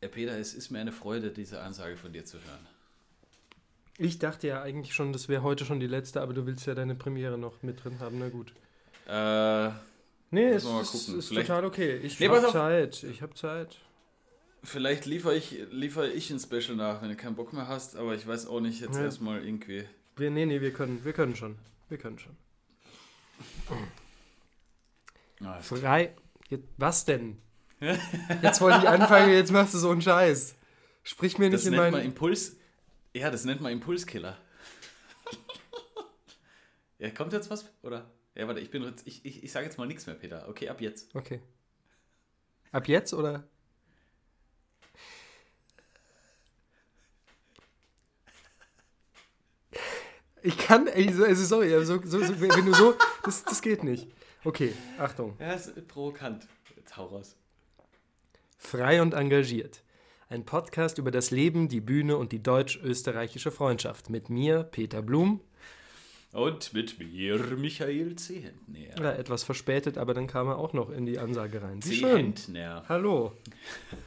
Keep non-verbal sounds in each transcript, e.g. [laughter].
Herr Peter, es ist mir eine Freude, diese Ansage von dir zu hören. Ich dachte ja eigentlich schon, das wäre heute schon die letzte, aber du willst ja deine Premiere noch mit drin haben, na gut. Äh, nee, es ist, ist total okay. Ich nee, habe Zeit. Ich habe Zeit. Vielleicht liefere ich, liefere ich ein Special nach, wenn du keinen Bock mehr hast, aber ich weiß auch nicht, jetzt ja. erstmal irgendwie. Wir, nee, nee, wir können, wir können schon. Wir können schon. Frei. Was denn? [laughs] Jetzt wollte ich anfangen, jetzt machst du so einen Scheiß. Sprich mir nicht das in meinen. Impuls. Ja, das nennt man Impulskiller. [laughs] ja, kommt jetzt was? Oder? Ja, warte, ich bin jetzt. Ich, ich, ich sage jetzt mal nichts mehr, Peter. Okay, ab jetzt. Okay. Ab jetzt oder? Ich kann, ey, also sorry, so, so, so, wenn du so, das, das geht nicht. Okay, Achtung. Ja, ist provokant. Jetzt hau raus. Frei und engagiert. Ein Podcast über das Leben, die Bühne und die deutsch-österreichische Freundschaft. Mit mir, Peter Blum. Und mit mir, Michael Zehentner. Ja, etwas verspätet, aber dann kam er auch noch in die Ansage rein. Zehentner. Hallo.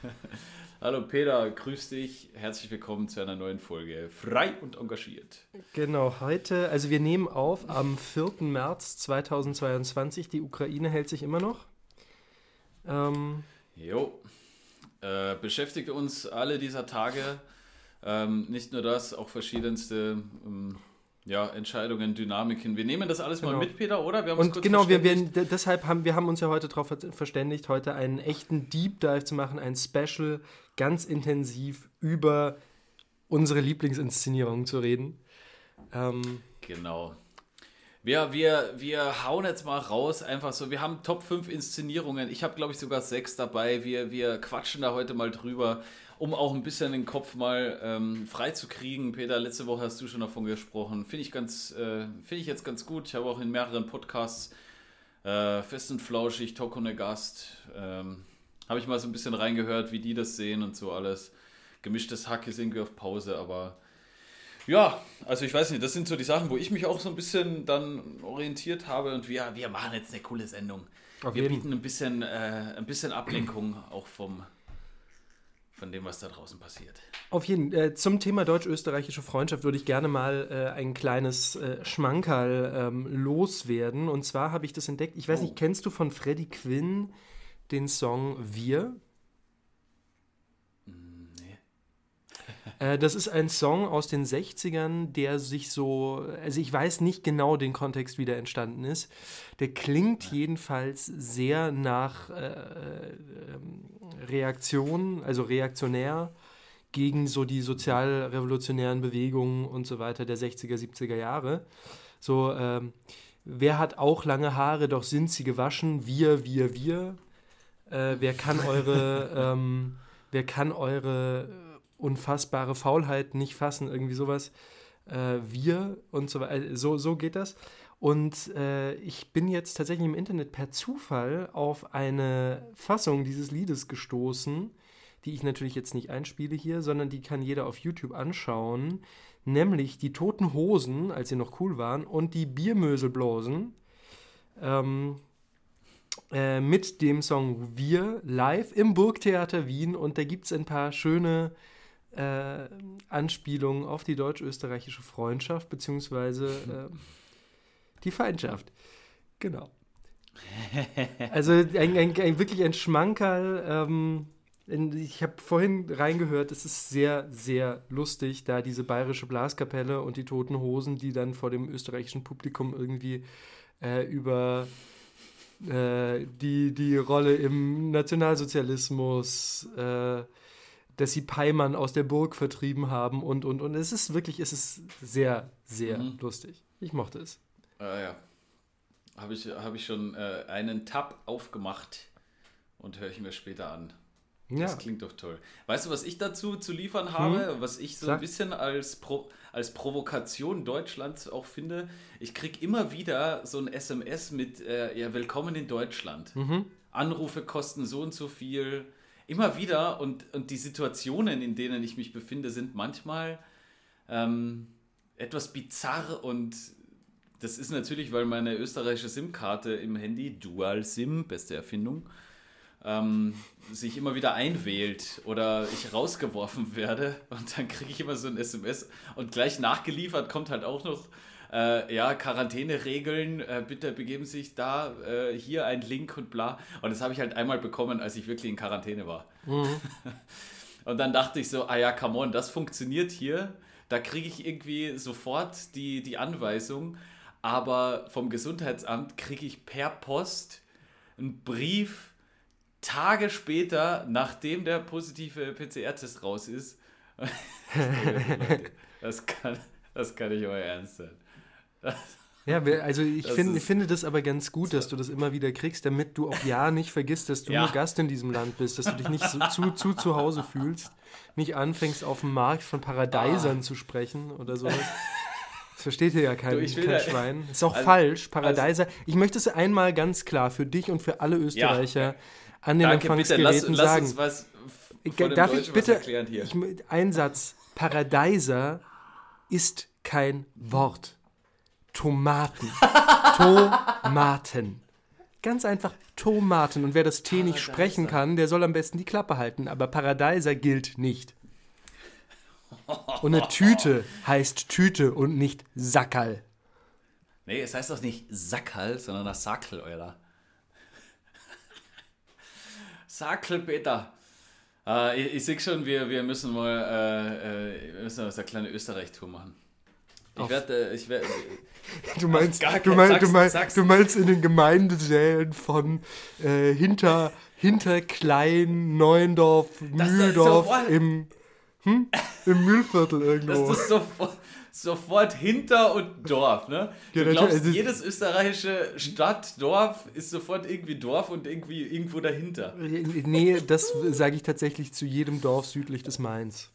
[laughs] Hallo Peter, grüß dich. Herzlich willkommen zu einer neuen Folge. Frei und engagiert. Genau, heute, also wir nehmen auf am 4. März 2022. Die Ukraine hält sich immer noch. Ähm, jo. Äh, beschäftigt uns alle dieser Tage. Ähm, nicht nur das, auch verschiedenste ähm, ja, Entscheidungen, Dynamiken. Wir nehmen das alles genau. mal mit, Peter, oder? Wir haben und genau, wir, wir, deshalb haben wir haben uns ja heute darauf verständigt, heute einen echten Deep Dive zu machen, ein Special, ganz intensiv über unsere Lieblingsinszenierungen zu reden. Ähm, genau. Wir, wir, wir hauen jetzt mal raus, einfach so. Wir haben Top 5 Inszenierungen. Ich habe, glaube ich, sogar sechs dabei. Wir, wir quatschen da heute mal drüber, um auch ein bisschen den Kopf mal ähm, frei zu kriegen. Peter, letzte Woche hast du schon davon gesprochen. Finde ich, ganz, äh, find ich jetzt ganz gut. Ich habe auch in mehreren Podcasts äh, fest und flauschig, Talk ohne Gast. Ähm, habe ich mal so ein bisschen reingehört, wie die das sehen und so alles. Gemischtes Hack ist irgendwie auf Pause, aber ja, also ich weiß nicht, das sind so die Sachen, wo ich mich auch so ein bisschen dann orientiert habe und wir, wir machen jetzt eine coole Sendung. Auf wir jeden. bieten ein bisschen, äh, ein bisschen Ablenkung auch vom, von dem, was da draußen passiert. Auf jeden Fall. Äh, zum Thema deutsch-österreichische Freundschaft würde ich gerne mal äh, ein kleines äh, Schmankerl ähm, loswerden. Und zwar habe ich das entdeckt. Ich weiß oh. nicht, kennst du von Freddie Quinn den Song Wir? Äh, das ist ein Song aus den 60ern, der sich so, also ich weiß nicht genau den Kontext, wie der entstanden ist. Der klingt ja. jedenfalls sehr nach äh, äh, Reaktion, also reaktionär gegen so die sozialrevolutionären Bewegungen und so weiter der 60er, 70er Jahre. So, ähm, wer hat auch lange Haare, doch sind sie gewaschen? Wir, wir, wir. Äh, wer kann eure, [laughs] ähm, wer kann eure unfassbare Faulheit nicht fassen, irgendwie sowas. Äh, wir und so weiter. So, so geht das. Und äh, ich bin jetzt tatsächlich im Internet per Zufall auf eine Fassung dieses Liedes gestoßen, die ich natürlich jetzt nicht einspiele hier, sondern die kann jeder auf YouTube anschauen. Nämlich die Toten Hosen, als sie noch cool waren, und die Biermöselblosen. Ähm, äh, mit dem Song Wir live im Burgtheater Wien. Und da gibt es ein paar schöne äh, Anspielung auf die deutsch-österreichische Freundschaft beziehungsweise äh, die Feindschaft. Genau. Also ein, ein, ein, wirklich ein Schmankerl. Ähm, ich habe vorhin reingehört, es ist sehr, sehr lustig, da diese bayerische Blaskapelle und die Toten Hosen, die dann vor dem österreichischen Publikum irgendwie äh, über äh, die, die Rolle im Nationalsozialismus, äh, dass sie Peimann aus der Burg vertrieben haben und, und, und. Es ist wirklich, es ist sehr, sehr mhm. lustig. Ich mochte es. Äh, ja. Habe ich, hab ich schon äh, einen Tab aufgemacht und höre ich mir später an. Ja. Das klingt doch toll. Weißt du, was ich dazu zu liefern habe, hm? was ich so Sag. ein bisschen als, Pro, als Provokation Deutschlands auch finde? Ich kriege immer wieder so ein SMS mit, äh, ja, willkommen in Deutschland. Mhm. Anrufe kosten so und so viel immer wieder und, und die Situationen, in denen ich mich befinde, sind manchmal ähm, etwas bizarr und das ist natürlich, weil meine österreichische SIM-Karte im Handy, Dual SIM, beste Erfindung, ähm, sich immer wieder einwählt oder ich rausgeworfen werde und dann kriege ich immer so ein SMS und gleich nachgeliefert kommt halt auch noch, äh, ja, Quarantäneregeln, äh, bitte begeben Sie sich da, äh, hier ein Link und bla. Und das habe ich halt einmal bekommen, als ich wirklich in Quarantäne war. Mhm. [laughs] und dann dachte ich so, ah ja, come on, das funktioniert hier. Da kriege ich irgendwie sofort die, die Anweisung, aber vom Gesundheitsamt kriege ich per Post einen Brief Tage später, nachdem der positive PCR-Test raus ist. [laughs] [laughs] das, kann, das kann nicht euer Ernst sein. Ja, also ich find, finde das aber ganz gut, dass du das immer wieder kriegst, damit du auch ja nicht vergisst, dass du ja. nur Gast in diesem Land bist, dass du dich nicht so zu, zu zu Hause fühlst, nicht anfängst auf dem Markt von Paradeisern ah. zu sprechen oder so. Das versteht ihr ja kein, du, kein da, Schwein. Ist auch also, falsch, Paradeiser. Also, ich möchte es einmal ganz klar für dich und für alle Österreicher ja, an den Danke, Empfangsgeräten lass, sagen. Lass Darf ich bitte ich, ein Satz? Paradeiser ist kein Wort. Tomaten. Tomaten. Ganz einfach Tomaten. Und wer das T nicht sprechen kann, der soll am besten die Klappe halten. Aber Paradeiser gilt nicht. Und eine Tüte heißt Tüte und nicht Sackerl. Nee, es heißt doch nicht Sackerl, sondern das Sackel, oder? Sackel, Peter. Äh, ich, ich sehe schon, wir, wir müssen mal äh, äh wir müssen eine kleine Österreich-Tour machen. Ich werde, äh, ich werde. [laughs] Du meinst, du, mein, du, meinst, du meinst in den Gemeindesälen von äh, hinter, hinter Klein, Neuendorf, Mühldorf im, hm? im Mühlviertel irgendwo. Das ist sofort, sofort hinter und Dorf, ne? Du glaubst, jedes österreichische Stadt, Dorf ist sofort irgendwie Dorf und irgendwie irgendwo dahinter. Nee, das sage ich tatsächlich zu jedem Dorf südlich des Mains.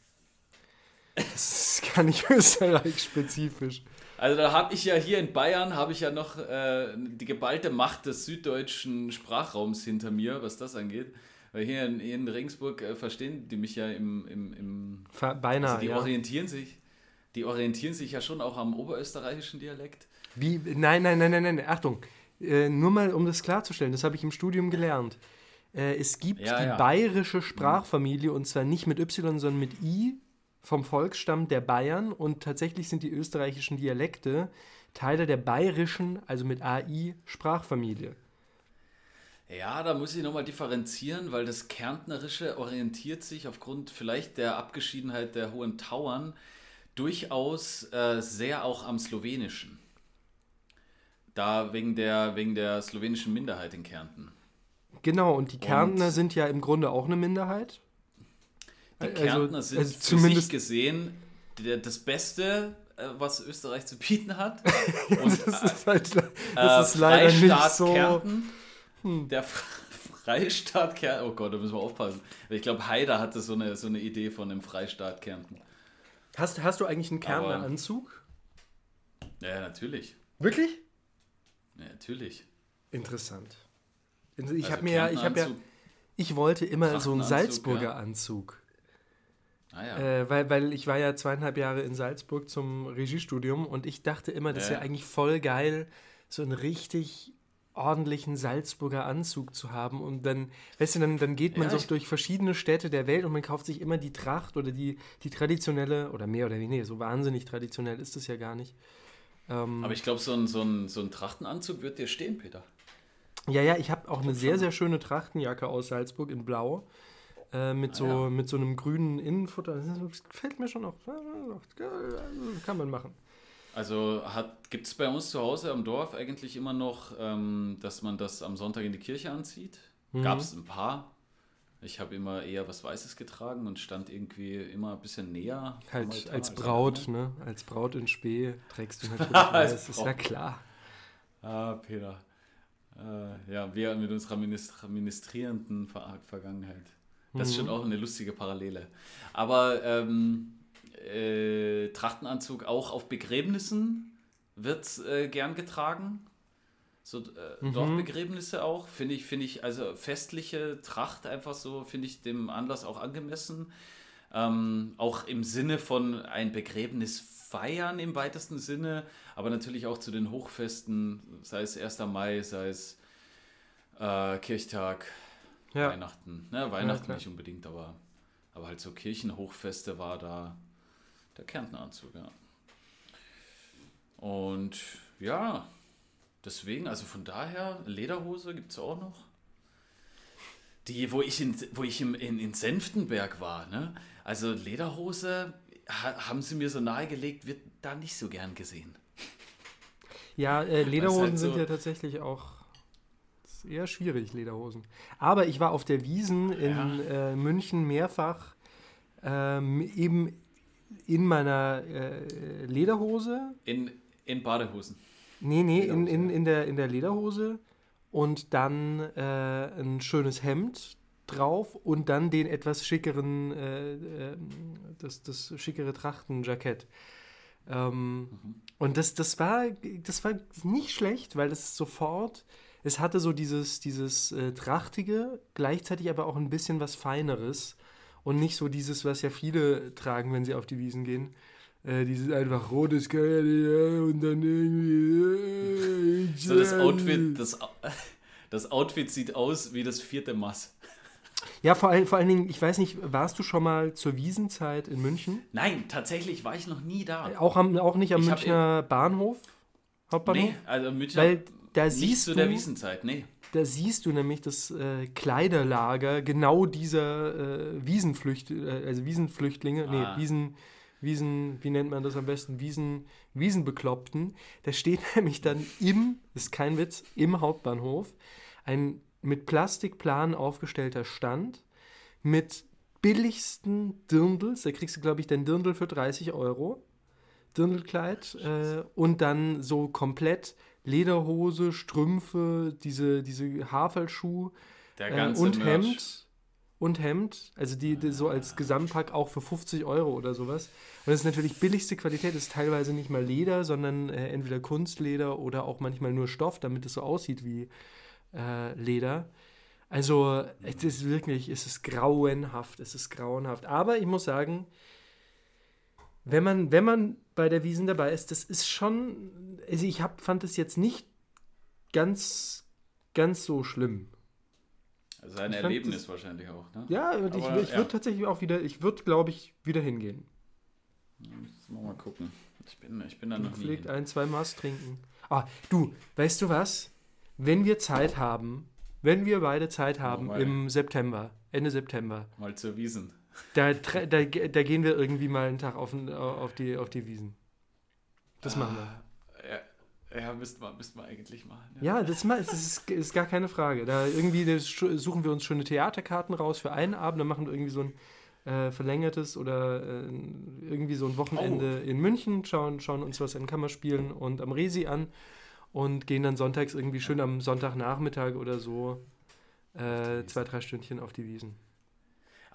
Das ist gar nicht [laughs] Österreich-spezifisch. Also da habe ich ja hier in Bayern, habe ich ja noch äh, die geballte Macht des süddeutschen Sprachraums hinter mir, was das angeht. Weil hier in, in Regensburg äh, verstehen die mich ja im... im, im Beinahe, also die ja. orientieren sich. Die orientieren sich ja schon auch am oberösterreichischen Dialekt. Wie? Nein, nein, nein, nein, nein. Achtung. Äh, nur mal, um das klarzustellen, das habe ich im Studium gelernt. Äh, es gibt ja, die ja. bayerische Sprachfamilie und zwar nicht mit Y, sondern mit I vom Volksstamm der Bayern und tatsächlich sind die österreichischen Dialekte Teile der bayerischen, also mit AI, Sprachfamilie. Ja, da muss ich nochmal differenzieren, weil das Kärntnerische orientiert sich aufgrund vielleicht der Abgeschiedenheit der hohen Tauern durchaus äh, sehr auch am Slowenischen. Da wegen der, wegen der slowenischen Minderheit in Kärnten. Genau, und die Kärntner und sind ja im Grunde auch eine Minderheit. Die also, Kärntner sind also zumindest gesehen der, das Beste, äh, was Österreich zu bieten hat. [laughs] Und, das ist, halt, das äh, ist leider Freistaat nicht so. Kärnten, hm. Der [laughs] Freistaat Kärnten. Oh Gott, da müssen wir aufpassen. Ich glaube, Haider hatte so eine, so eine Idee von einem Freistaat Kärnten. Hast, hast du eigentlich einen Kärntner Anzug? Ja, natürlich. Wirklich? Ja, natürlich. Interessant. Ich also habe mir ja, ich habe ja, ich wollte immer so einen Salzburger ja. Anzug. Ah, ja. äh, weil, weil ich war ja zweieinhalb Jahre in Salzburg zum Regiestudium und ich dachte immer, das wäre ja. eigentlich voll geil, so einen richtig ordentlichen Salzburger Anzug zu haben. Und dann, weißt du, dann, dann geht man ja, so durch verschiedene Städte der Welt und man kauft sich immer die Tracht oder die, die traditionelle, oder mehr oder weniger, so wahnsinnig traditionell ist es ja gar nicht. Ähm, Aber ich glaube, so ein, so, ein, so ein Trachtenanzug wird dir stehen, Peter. Ja, ja, ich habe auch eine sehr, sehr schöne Trachtenjacke aus Salzburg in Blau. Äh, mit, ah, so, ja. mit so einem grünen Innenfutter. Das gefällt mir schon noch. Kann man machen. Also gibt es bei uns zu Hause am Dorf eigentlich immer noch, ähm, dass man das am Sonntag in die Kirche anzieht? Mhm. Gab es ein paar. Ich habe immer eher was Weißes getragen und stand irgendwie immer ein bisschen näher. Halt als Braut, ne? Als Braut in Spee trägst du [laughs] natürlich weiß, ist ja klar. Ah, Peter. Äh, ja, wir mit unserer ministrierenden Ver Vergangenheit. Das ist schon mhm. auch eine lustige Parallele. Aber ähm, äh, Trachtenanzug auch auf Begräbnissen wird äh, gern getragen. So äh, mhm. Dorfbegräbnisse auch, finde ich, finde ich, also festliche Tracht einfach so, finde ich dem Anlass auch angemessen. Ähm, auch im Sinne von ein Begräbnis feiern im weitesten Sinne, aber natürlich auch zu den Hochfesten, sei es 1. Mai, sei es äh, Kirchtag, ja. Weihnachten. Ne, Weihnachten ja, nicht unbedingt, aber, aber halt so Kirchenhochfeste war da der Kärntneranzug, ja. Und ja, deswegen, also von daher, Lederhose gibt es auch noch. Die, wo ich in, wo ich im, in, in Senftenberg war, ne? Also Lederhose ha, haben sie mir so nahegelegt, wird da nicht so gern gesehen. Ja, äh, Lederhosen halt so sind ja tatsächlich auch eher schwierig, Lederhosen. Aber ich war auf der Wiesen in ja. äh, München mehrfach ähm, eben in meiner äh, Lederhose. In, in Badehosen. Nee, nee, in, in, in, der, in der Lederhose und dann äh, ein schönes Hemd drauf und dann den etwas schickeren, äh, äh, das, das schickere Trachtenjackett. Ähm, mhm. Und das, das, war, das war nicht schlecht, weil es sofort, es hatte so dieses, dieses äh, Trachtige, gleichzeitig aber auch ein bisschen was Feineres und nicht so dieses, was ja viele tragen, wenn sie auf die Wiesen gehen. Äh, dieses einfach rotes Kleid und dann irgendwie. Äh, so das Outfit, das, das Outfit sieht aus wie das vierte Mass. Ja, vor, all, vor allen Dingen, ich weiß nicht, warst du schon mal zur Wiesenzeit in München? Nein, tatsächlich war ich noch nie da. Auch, am, auch nicht am ich Münchner Bahnhof? Hauptbahnhof? Nee, also Münchner Weil da nicht siehst zu du, der Wiesenzeit, nee. Da siehst du nämlich das äh, Kleiderlager genau dieser äh, Wiesenflücht, äh, also Wiesenflüchtlinge, ah. nee, Wiesen, Wiesen, wie nennt man das am besten? Wiesen, Wiesenbekloppten. Da steht [laughs] nämlich dann im, ist kein Witz, im Hauptbahnhof ein mit Plastikplan aufgestellter Stand mit billigsten Dirndls. Da kriegst du, glaube ich, dein Dirndl für 30 Euro. Dirndlkleid. Äh, und dann so komplett Lederhose, Strümpfe, diese, diese Haferlschuh äh, und Merch. Hemd. Und Hemd, also die, die, so als Gesamtpack auch für 50 Euro oder sowas. Und das ist natürlich billigste Qualität, das ist teilweise nicht mal Leder, sondern äh, entweder Kunstleder oder auch manchmal nur Stoff, damit es so aussieht wie, äh, Leder. Also es ist wirklich, es ist grauenhaft, es ist grauenhaft. Aber ich muss sagen, wenn man, wenn man bei der Wiesen dabei ist, das ist schon, also ich hab, fand es jetzt nicht ganz, ganz so schlimm. Also ein ich Erlebnis das, wahrscheinlich auch, ne? Ja, Aber, ich, ich ja. würde tatsächlich auch wieder, ich würde, glaube ich, wieder hingehen. Wir mal gucken. Ich bin, ich bin da noch nie. Hin. ein, zwei Maß trinken. Ah, du, weißt du was? wenn wir Zeit haben, wenn wir beide Zeit haben oh, im September, Ende September. Mal zur Wiesen. Da, da, da gehen wir irgendwie mal einen Tag auf, auf, die, auf die Wiesen. Das ah, machen wir. Ja, ja müssten, wir, müssten wir eigentlich machen. Ja, ja das, das ist, ist, gar keine Frage. Da irgendwie suchen wir uns schöne Theaterkarten raus für einen Abend, dann machen wir irgendwie so ein äh, verlängertes oder äh, irgendwie so ein Wochenende oh. in München, schauen, schauen uns was in Kammerspielen und am Resi an und gehen dann sonntags irgendwie schön am Sonntagnachmittag oder so äh, zwei, drei Stündchen auf die Wiesen.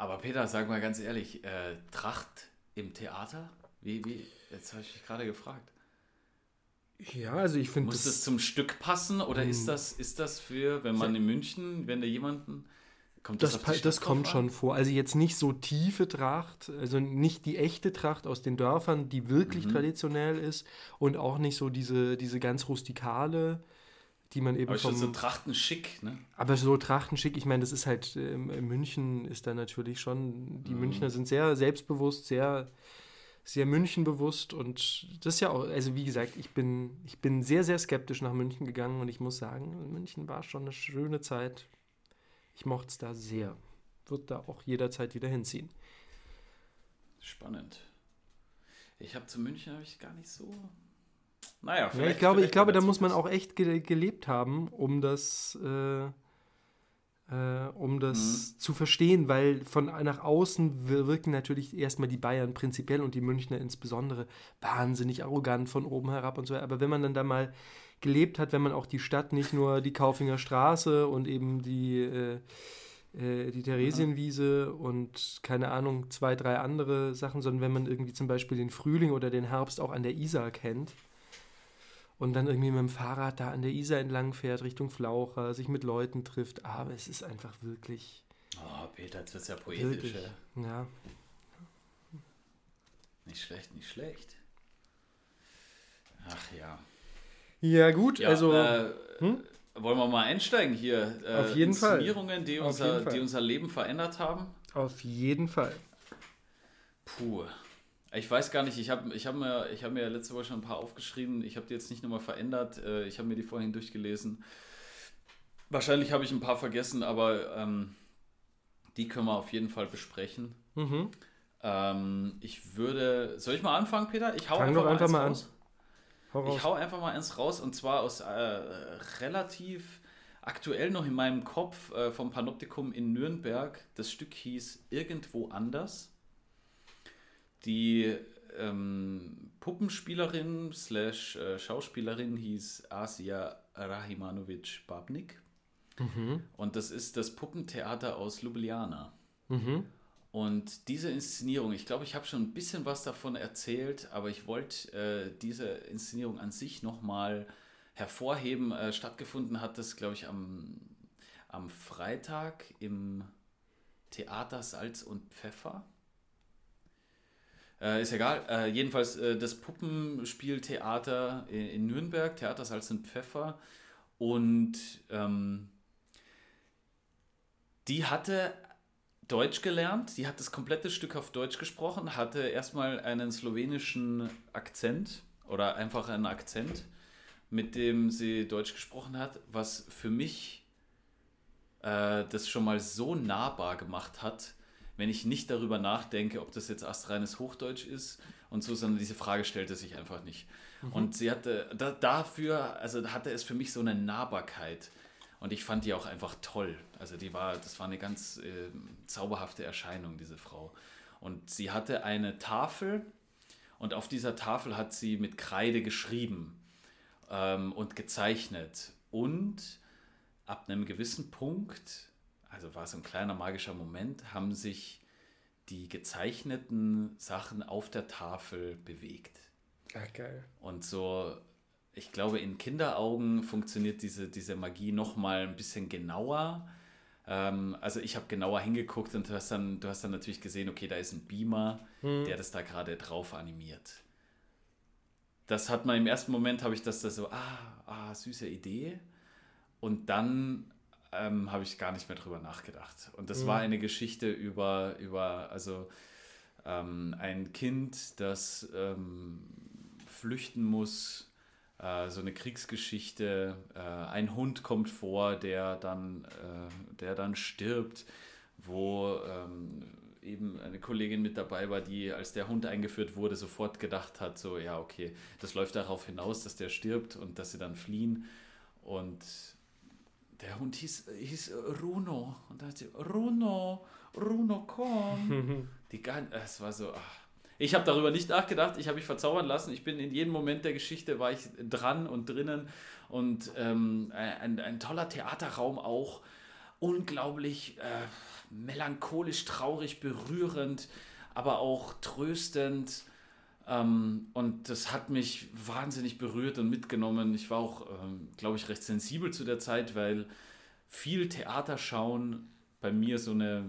Aber Peter, sag mal ganz ehrlich, äh, Tracht im Theater? Wie, wie, jetzt habe ich dich gerade gefragt. Ja, also ich finde. Muss das zum Stück passen oder ist hm. das, ist das für, wenn man in München, wenn da jemanden Kommt das, das, das kommt schon vor. Also jetzt nicht so tiefe Tracht, also nicht die echte Tracht aus den Dörfern, die wirklich mhm. traditionell ist und auch nicht so diese, diese ganz rustikale, die man eben aber vom... so Trachten schick, ne? Aber so Trachten schick, ich meine, das ist halt, ähm, in München ist da natürlich schon, die mhm. Münchner sind sehr selbstbewusst, sehr, sehr Münchenbewusst und das ist ja auch, also wie gesagt, ich bin, ich bin sehr, sehr skeptisch nach München gegangen und ich muss sagen, München war schon eine schöne Zeit. Ich mochte es da sehr. Wird da auch jederzeit wieder hinziehen. Spannend. Ich habe zu München habe ich gar nicht so. Naja, vielleicht. Ja, ich glaube, ich glaube da muss man auch echt ge gelebt haben, um das, äh, äh, um das mhm. zu verstehen, weil von nach außen wirken natürlich erstmal die Bayern prinzipiell und die Münchner insbesondere wahnsinnig arrogant von oben herab und so. Aber wenn man dann da mal gelebt hat, wenn man auch die Stadt nicht nur die Kaufinger Straße und eben die, äh, äh, die Theresienwiese und keine Ahnung, zwei, drei andere Sachen, sondern wenn man irgendwie zum Beispiel den Frühling oder den Herbst auch an der Isar kennt und dann irgendwie mit dem Fahrrad da an der Isar entlang fährt, Richtung Flaucher, sich mit Leuten trifft. Aber es ist einfach wirklich. Oh, Peter, jetzt wird es ja poetisch. Ja. Nicht schlecht, nicht schlecht. Ach ja. Ja, gut, ja, also. Äh, hm? wollen wir mal einsteigen hier? Äh, Auf jeden Inszenierungen, Fall. Die unser, die unser Leben verändert haben? Auf jeden Fall. Puh. Ich weiß gar nicht, ich habe ich hab mir, hab mir letzte Woche schon ein paar aufgeschrieben. Ich habe die jetzt nicht nochmal verändert. Äh, ich habe mir die vorhin durchgelesen. Wahrscheinlich habe ich ein paar vergessen, aber ähm, die können wir auf jeden Fall besprechen. Mhm. Ähm, ich würde. Soll ich mal anfangen, Peter? Ich hau Fang einfach, mal, einfach mal raus. an. Hau ich hau einfach mal eins raus und zwar aus äh, relativ aktuell noch in meinem Kopf äh, vom Panoptikum in Nürnberg. Das Stück hieß Irgendwo anders. Die ähm, Puppenspielerin slash äh, Schauspielerin hieß Asia Rahimanovic Babnik. Mhm. Und das ist das Puppentheater aus Ljubljana. Mhm. Und diese Inszenierung, ich glaube, ich habe schon ein bisschen was davon erzählt, aber ich wollte äh, diese Inszenierung an sich nochmal hervorheben. Äh, stattgefunden hat das, glaube ich, am, am Freitag im Theater Salz und Pfeffer. Äh, ist egal. Äh, jedenfalls äh, das Puppenspieltheater in, in, Nürnberg, Theater Salz und Pfeffer. Und ähm, die hatte Deutsch gelernt, die hat das komplette Stück auf Deutsch gesprochen, hatte erstmal einen slowenischen Akzent oder einfach einen Akzent, mit dem sie Deutsch gesprochen hat, was für mich äh, das schon mal so nahbar gemacht hat, wenn ich nicht darüber nachdenke, ob das jetzt astreines Hochdeutsch ist und so, sondern diese Frage stellte sich einfach nicht. Mhm. Und sie hatte da, dafür, also hatte es für mich so eine Nahbarkeit. Und ich fand die auch einfach toll. Also die war, das war eine ganz äh, zauberhafte Erscheinung, diese Frau. Und sie hatte eine Tafel und auf dieser Tafel hat sie mit Kreide geschrieben ähm, und gezeichnet. Und ab einem gewissen Punkt, also war so ein kleiner magischer Moment, haben sich die gezeichneten Sachen auf der Tafel bewegt. Ach, geil. Und so ich glaube, in Kinderaugen funktioniert diese, diese Magie noch mal ein bisschen genauer. Ähm, also ich habe genauer hingeguckt und du hast, dann, du hast dann natürlich gesehen, okay, da ist ein Beamer, hm. der das da gerade drauf animiert. Das hat man im ersten Moment, habe ich das da so, ah, ah, süße Idee. Und dann ähm, habe ich gar nicht mehr drüber nachgedacht. Und das hm. war eine Geschichte über, über also ähm, ein Kind, das ähm, flüchten muss äh, so eine Kriegsgeschichte. Äh, ein Hund kommt vor, der dann, äh, der dann stirbt, wo ähm, eben eine Kollegin mit dabei war, die, als der Hund eingeführt wurde, sofort gedacht hat, so, ja, okay, das läuft darauf hinaus, dass der stirbt und dass sie dann fliehen. Und der Hund hieß, hieß Runo. Und da hat sie, Runo, Runo, komm. [laughs] die, es war so, ach, ich habe darüber nicht nachgedacht, ich habe mich verzaubern lassen. Ich bin in jedem Moment der Geschichte, war ich dran und drinnen. Und ähm, ein, ein toller Theaterraum auch. Unglaublich äh, melancholisch, traurig, berührend, aber auch tröstend. Ähm, und das hat mich wahnsinnig berührt und mitgenommen. Ich war auch, ähm, glaube ich, recht sensibel zu der Zeit, weil viel Theaterschauen bei mir so eine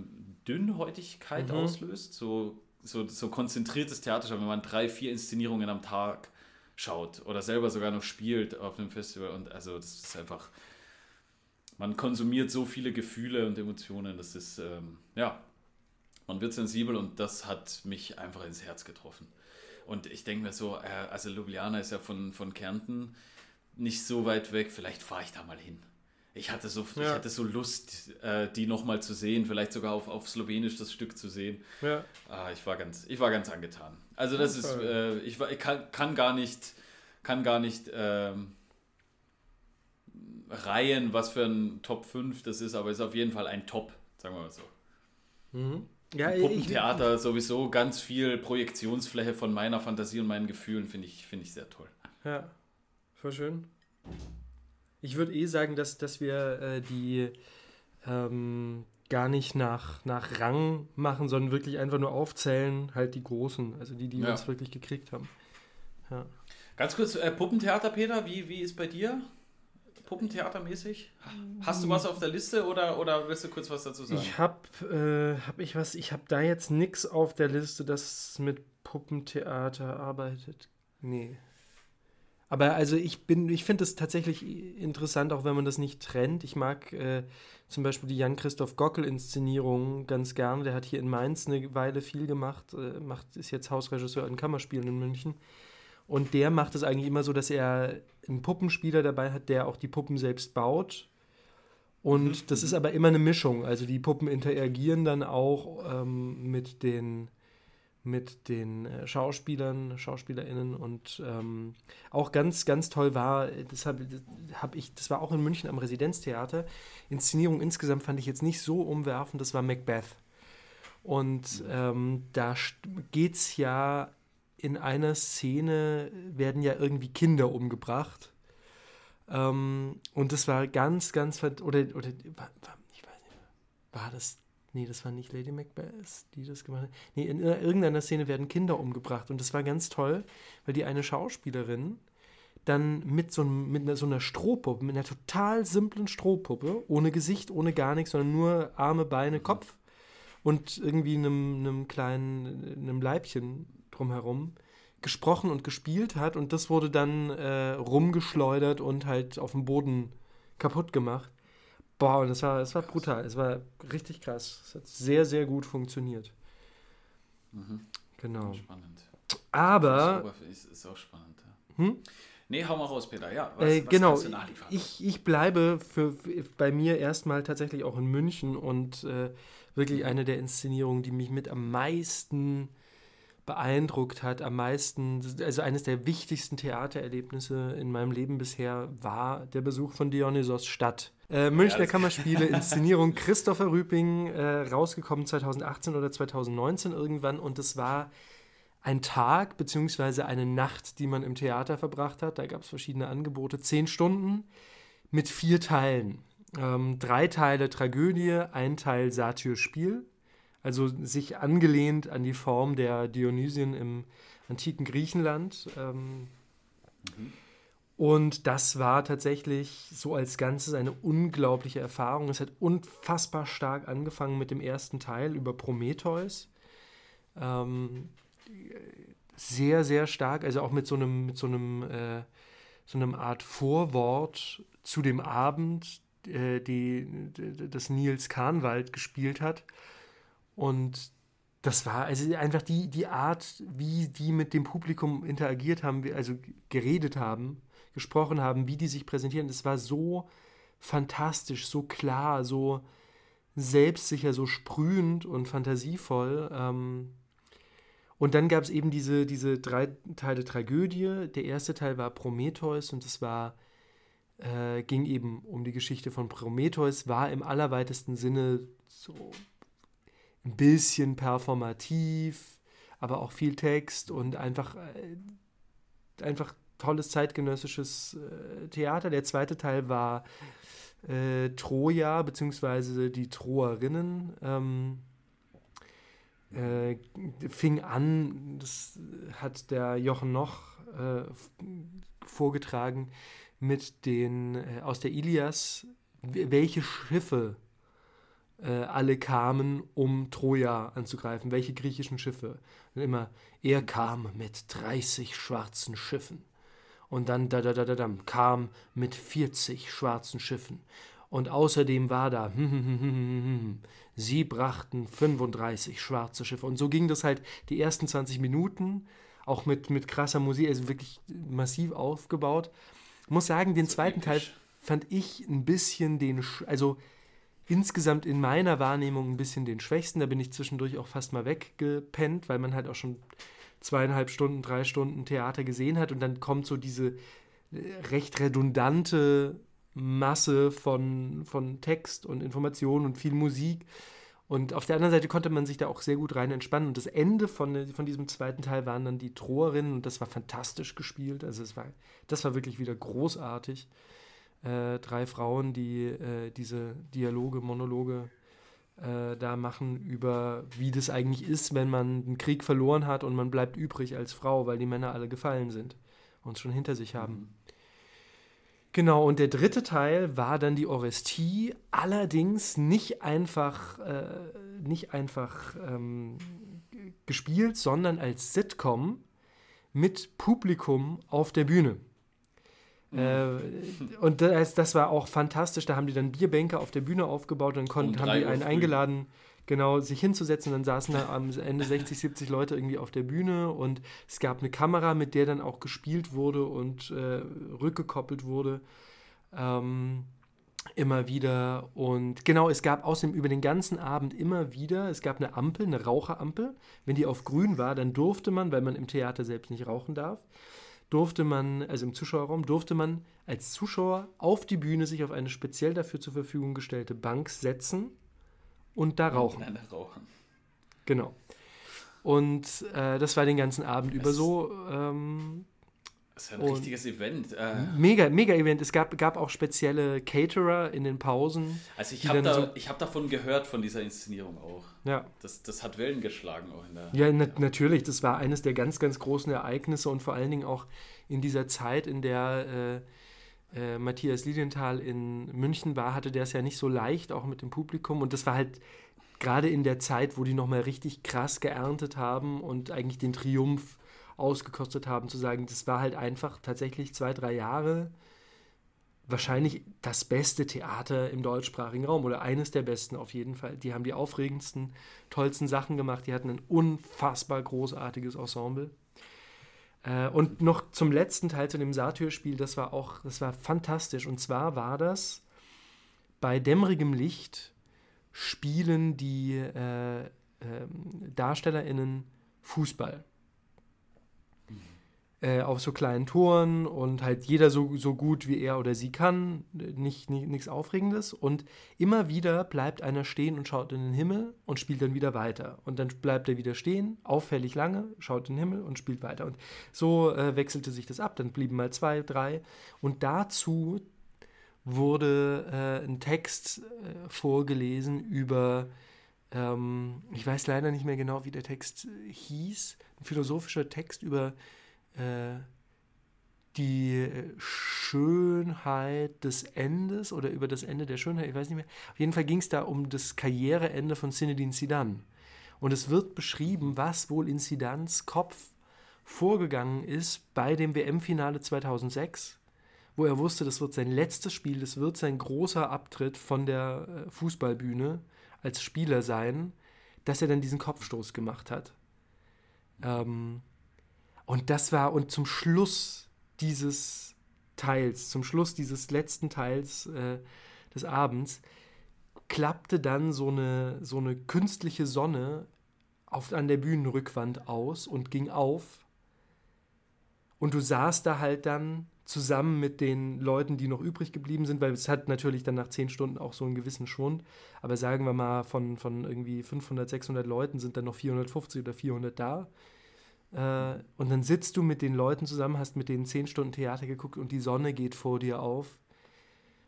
Dünnhäutigkeit mhm. auslöst. So so, so konzentriertes Theater schaut, wenn man drei, vier Inszenierungen am Tag schaut oder selber sogar noch spielt auf einem Festival. Und also das ist einfach, man konsumiert so viele Gefühle und Emotionen, das ist, ähm, ja, man wird sensibel und das hat mich einfach ins Herz getroffen. Und ich denke mir so, äh, also Ljubljana ist ja von, von Kärnten nicht so weit weg, vielleicht fahre ich da mal hin. Ich hatte so, ja. ich hatte so Lust, äh, die nochmal zu sehen, vielleicht sogar auf, auf Slowenisch das Stück zu sehen. Ja. Ah, ich, war ganz, ich war ganz angetan. Also das ist, äh, ich, ich kann, kann gar nicht, kann gar nicht ähm, reihen, was für ein Top 5 das ist, aber es ist auf jeden Fall ein Top, sagen wir mal so. Mhm. Ja, Puppentheater ich, sowieso ganz viel Projektionsfläche von meiner Fantasie und meinen Gefühlen finde ich, find ich sehr toll. Ja, voll schön. Ich würde eh sagen, dass, dass wir äh, die ähm, gar nicht nach, nach Rang machen, sondern wirklich einfach nur aufzählen, halt die Großen, also die, die ja. wir uns wirklich gekriegt haben. Ja. Ganz kurz, äh, Puppentheater, Peter, wie, wie ist bei dir? Puppentheatermäßig? Hast du was auf der Liste oder, oder willst du kurz was dazu sagen? Ich habe äh, hab ich was, ich habe da jetzt nichts auf der Liste, das mit Puppentheater arbeitet. Nee. Aber also ich bin, ich finde es tatsächlich interessant, auch wenn man das nicht trennt. Ich mag äh, zum Beispiel die Jan-Christoph Gockel-Inszenierung ganz gerne. Der hat hier in Mainz eine Weile viel gemacht, äh, macht, ist jetzt Hausregisseur in Kammerspielen in München. Und der macht es eigentlich immer so, dass er einen Puppenspieler dabei hat, der auch die Puppen selbst baut. Und mhm. das ist aber immer eine Mischung. Also die Puppen interagieren dann auch ähm, mit den mit den äh, Schauspielern, SchauspielerInnen und ähm, auch ganz, ganz toll war, deshalb habe ich, das war auch in München am Residenztheater. Inszenierung insgesamt fand ich jetzt nicht so umwerfend, das war Macbeth. Und ähm, da geht es ja in einer Szene, werden ja irgendwie Kinder umgebracht. Ähm, und das war ganz, ganz, oder, oder ich weiß nicht, war das Nee, das war nicht Lady Macbeth, die das gemacht hat. Nee, in irgendeiner Szene werden Kinder umgebracht. Und das war ganz toll, weil die eine Schauspielerin dann mit so, mit so einer Strohpuppe, mit einer total simplen Strohpuppe, ohne Gesicht, ohne gar nichts, sondern nur Arme, Beine, Kopf und irgendwie einem, einem kleinen, einem Leibchen drumherum gesprochen und gespielt hat. Und das wurde dann äh, rumgeschleudert und halt auf dem Boden kaputt gemacht. Boah, und es war, es war brutal. Es war richtig krass. Es hat sehr, sehr gut funktioniert. Mhm. Genau. Spannend. Aber. Ist, ist auch spannend. Ja. Hm? Nee, hau mal raus, Peter. Ja, was, äh, was genau. Ich, ich bleibe für, für, bei mir erstmal tatsächlich auch in München und äh, wirklich eine der Inszenierungen, die mich mit am meisten beeindruckt hat, am meisten, also eines der wichtigsten Theatererlebnisse in meinem Leben bisher war der Besuch von Dionysos Stadt. Äh, Münchner ja, Kammerspiele, [laughs] Inszenierung Christopher Rüping, äh, rausgekommen 2018 oder 2019 irgendwann. Und es war ein Tag bzw. eine Nacht, die man im Theater verbracht hat. Da gab es verschiedene Angebote. Zehn Stunden mit vier Teilen. Ähm, drei Teile Tragödie, ein Teil Satyrspiel. Also sich angelehnt an die Form der Dionysien im antiken Griechenland. Ähm, mhm. Und das war tatsächlich so als Ganzes eine unglaubliche Erfahrung. Es hat unfassbar stark angefangen mit dem ersten Teil über Prometheus. Ähm, sehr, sehr stark, also auch mit so einem, mit so einem, äh, so einem Art Vorwort zu dem Abend, äh, die, das Nils Kahnwald gespielt hat. Und das war also einfach die, die Art, wie die mit dem Publikum interagiert haben, also geredet haben, gesprochen haben, wie die sich präsentieren. Das war so fantastisch, so klar, so selbstsicher, so sprühend und fantasievoll. Ähm, und dann gab es eben diese, diese drei Teile Tragödie. Der erste Teil war Prometheus und es war, äh, ging eben um die Geschichte von Prometheus, war im allerweitesten Sinne so ein bisschen performativ, aber auch viel Text und einfach, äh, einfach tolles zeitgenössisches äh, Theater. Der zweite Teil war äh, Troja, beziehungsweise die Troerinnen. Ähm, äh, fing an, das hat der Jochen Noch äh, vorgetragen, mit den äh, aus der Ilias, welche Schiffe äh, alle kamen, um Troja anzugreifen, welche griechischen Schiffe. Und immer, er kam mit 30 schwarzen Schiffen und dann da, da, da, da, da, kam mit 40 schwarzen Schiffen. Und außerdem war da, hm, hm, hm, sie brachten 35 schwarze Schiffe. Und so ging das halt die ersten 20 Minuten, auch mit, mit krasser Musik, also wirklich massiv aufgebaut. Ich muss sagen, den zweiten Teil fand ich ein bisschen den, also insgesamt in meiner Wahrnehmung ein bisschen den schwächsten. Da bin ich zwischendurch auch fast mal weggepennt, weil man halt auch schon zweieinhalb Stunden, drei Stunden Theater gesehen hat und dann kommt so diese äh, recht redundante Masse von, von Text und Informationen und viel Musik. Und auf der anderen Seite konnte man sich da auch sehr gut rein entspannen. Und das Ende von, von diesem zweiten Teil waren dann die Troerinnen und das war fantastisch gespielt. Also es war, das war wirklich wieder großartig. Äh, drei Frauen, die äh, diese Dialoge, Monologe äh, da machen über, wie das eigentlich ist, wenn man einen Krieg verloren hat und man bleibt übrig als Frau, weil die Männer alle gefallen sind und es schon hinter sich haben. Mhm. Genau, und der dritte Teil war dann die Orestie, allerdings nicht einfach, äh, nicht einfach ähm, gespielt, sondern als Sitcom mit Publikum auf der Bühne. Äh, und das, das war auch fantastisch. Da haben die dann Bierbänke auf der Bühne aufgebaut und konnten, Um haben die einen früh. eingeladen, genau, sich hinzusetzen. Dann saßen da am Ende 60, 70 Leute irgendwie auf der Bühne und es gab eine Kamera, mit der dann auch gespielt wurde und äh, rückgekoppelt wurde. Ähm, immer wieder. Und genau, es gab außerdem über den ganzen Abend immer wieder, es gab eine Ampel, eine Raucherampel. Wenn die auf grün war, dann durfte man, weil man im Theater selbst nicht rauchen darf, durfte man, also im Zuschauerraum, durfte man als Zuschauer auf die Bühne sich auf eine speziell dafür zur Verfügung gestellte Bank setzen und da rauchen. Miteinander rauchen. Genau. Und äh, das war den ganzen Abend über Es- so. Ähm, Das ist ja ein Und- richtiges Event. Äh, mega, mega Event. Es gab, gab auch spezielle Caterer in den Pausen. also ich habe da, so- ich hab davon gehört, von dieser Inszenierung auch. Ja. Das, das hat Wellen geschlagen auch in der. Ja, na natürlich. Das war eines der ganz, ganz großen Ereignisse und vor allen Dingen auch in dieser Zeit, in der äh, äh, Matthias Lilienthal in München war, hatte der es ja nicht so leicht, auch mit dem Publikum. Und das war halt gerade in der Zeit, wo die nochmal richtig krass geerntet haben und eigentlich den Triumph ausgekostet haben, zu sagen, das war halt einfach tatsächlich zwei, drei Jahre wahrscheinlich das beste Theater im deutschsprachigen Raum oder eines der besten auf jeden Fall. Die haben die aufregendsten, tollsten Sachen gemacht. Die hatten ein unfassbar großartiges Ensemble. Äh, und noch zum letzten Teil zu dem Satyrspiel, das war auch, das war fantastisch. Und zwar war das bei dämmerigem Licht spielen die äh, ähm, DarstellerInnen Fußball. Äh, auf so kleinen Touren und halt jeder so, so gut wie er oder sie kann, nicht, nicht, nichts Aufregendes. Und immer wieder bleibt einer stehen und schaut in den Himmel und spielt dann wieder weiter. Und dann bleibt er wieder stehen, auffällig lange, schaut in den Himmel und spielt weiter. Und so äh, wechselte sich das ab. Dann blieben mal zwei, drei. Und dazu wurde äh, ein Text äh, vorgelesen über, ähm, ich weiß leider nicht mehr genau, wie der Text äh, hieß, ein philosophischer Text über äh, die äh, Schönheit des Endes oder über das Ende der Schönheit, ich weiß nicht mehr. Auf jeden Fall ging es da um das Karriereende von Zinedine Zidane. Und es wird beschrieben, was wohl in Zidanes Kopf vorgegangen ist bei dem WM-Finale 2006, wo er wusste, das wird sein letztes Spiel, das wird sein großer Abtritt von der äh, Fußballbühne als Spieler sein, dass er dann diesen Kopfstoß gemacht hat. Ähm, und das war, und zum Schluss dieses Teils, zum Schluss dieses letzten Teils äh, des Abends, klappte dann so eine, so eine künstliche Sonne auf, an der Bühnenrückwand aus und ging auf. Und du saßt da halt dann zusammen mit den Leuten, die noch übrig geblieben sind, weil es hat natürlich dann nach zehn Stunden auch so einen gewissen Schwund. Aber sagen wir mal, von, von irgendwie 500, 600 Leuten sind dann noch 450 oder 400 da. Äh, und dann sitzt du mit den Leuten zusammen, hast mit denen zehn Stunden Theater geguckt und die Sonne geht vor dir auf.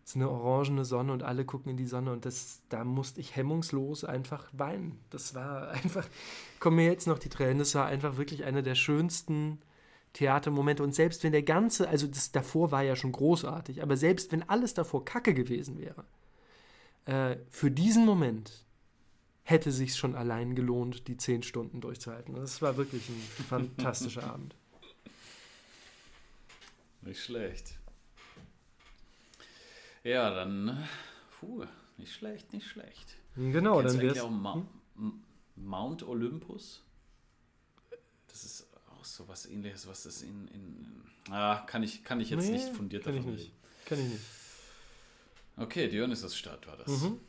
Es ist eine orangene Sonne und alle gucken in die Sonne und das, da musste ich hemmungslos einfach weinen. Das war [laughs] einfach, kommen mir jetzt noch die Tränen, das war einfach wirklich einer der schönsten Theatermomente. Und selbst wenn der ganze, also das davor war ja schon großartig, aber selbst wenn alles davor Kacke gewesen wäre, äh, für diesen Moment hätte sich schon allein gelohnt, die zehn Stunden durchzuhalten. Das war wirklich ein [laughs] fantastischer Abend. Nicht schlecht. Ja, dann. Puh, nicht schlecht, nicht schlecht. Genau, Kennst dann eigentlich wär's. auch Ma M- Mount Olympus? Das ist auch so was ähnliches, was das in. in ah, kann ich, kann ich jetzt Nee, nicht fundiert ich davon nicht. reden. Kann ich nicht. Okay, Dionysos-Stadt war das. Mhm.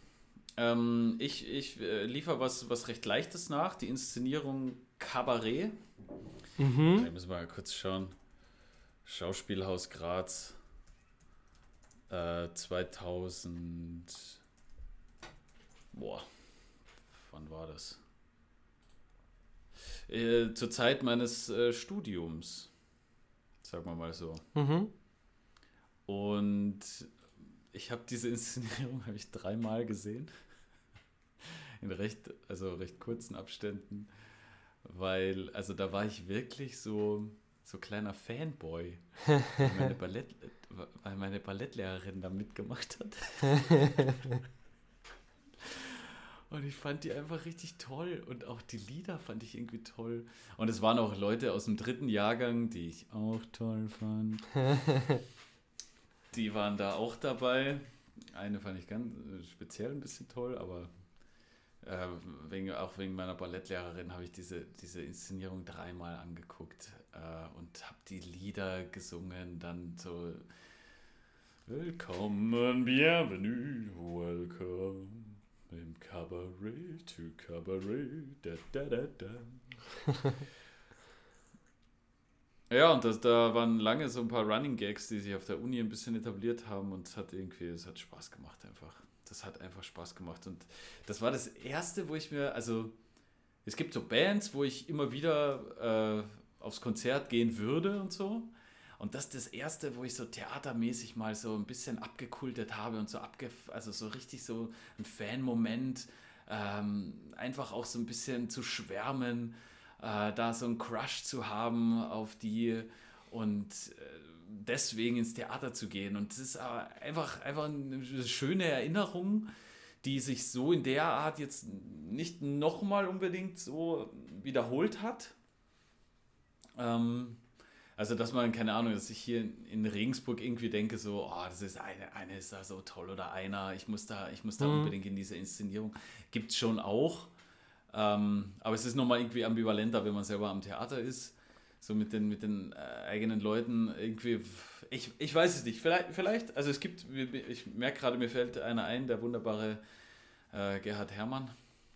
Ähm, ich ich äh, liefere was, was recht Leichtes nach, die Inszenierung Cabaret. Mhm. Da müssen wir mal kurz schauen. Schauspielhaus Graz. Äh, 2000. Boah. Wann war das? Äh, zur Zeit meines äh, Studiums. Sagen wir mal so. Mhm. Und ich habe diese Inszenierung [laughs] habe ich dreimal gesehen. In recht, also recht kurzen Abständen. Weil, also da war ich wirklich so, so kleiner Fanboy. Weil meine, [laughs] Ballett, weil meine Ballettlehrerin da mitgemacht hat. [laughs] Und ich fand die einfach richtig toll. Und auch die Lieder fand ich irgendwie toll. Und es waren auch Leute aus dem dritten Jahrgang, die ich auch toll fand. [laughs] die waren da auch dabei. Eine fand ich ganz speziell ein bisschen toll, aber äh, wegen, auch wegen meiner Ballettlehrerin habe ich diese, diese Inszenierung dreimal angeguckt äh, und habe die Lieder gesungen, dann so Willkommen, bienvenue, welcome im Cabaret to Cabaret, da da da da. [laughs] ja, und das, da waren lange so ein paar Running Gags, die sich auf der Uni ein bisschen etabliert haben und es hat irgendwie, es hat Spaß gemacht einfach das hat einfach Spaß gemacht. Und das war das erste, wo ich mir, also es gibt so Bands, wo ich immer wieder äh, aufs Konzert gehen würde und so. Und das ist das erste, wo ich so theatermäßig mal so ein bisschen abgekultet habe und so abge, also so richtig so ein Fan-Moment, ähm, einfach auch so ein bisschen zu schwärmen, äh, da so einen Crush zu haben auf die und äh, deswegen ins Theater zu gehen. Und es ist einfach, einfach eine schöne Erinnerung, die sich so in der Art jetzt nicht nochmal unbedingt so wiederholt hat. Ähm, also, dass man, keine Ahnung, dass ich hier in Regensburg irgendwie denke, so, oh, das ist eine, eine ist da so toll oder einer, ich muss da, ich muss da mhm. unbedingt in diese Inszenierung. Gibt es schon auch. Ähm, aber es ist nochmal irgendwie ambivalenter, wenn man selber am Theater ist so mit den, mit den äh, eigenen Leuten irgendwie. Ich, ich weiß es nicht. Vielleicht, vielleicht, also es gibt, ich merke gerade, mir fällt einer ein, der wunderbare äh, Gerhard Hermann.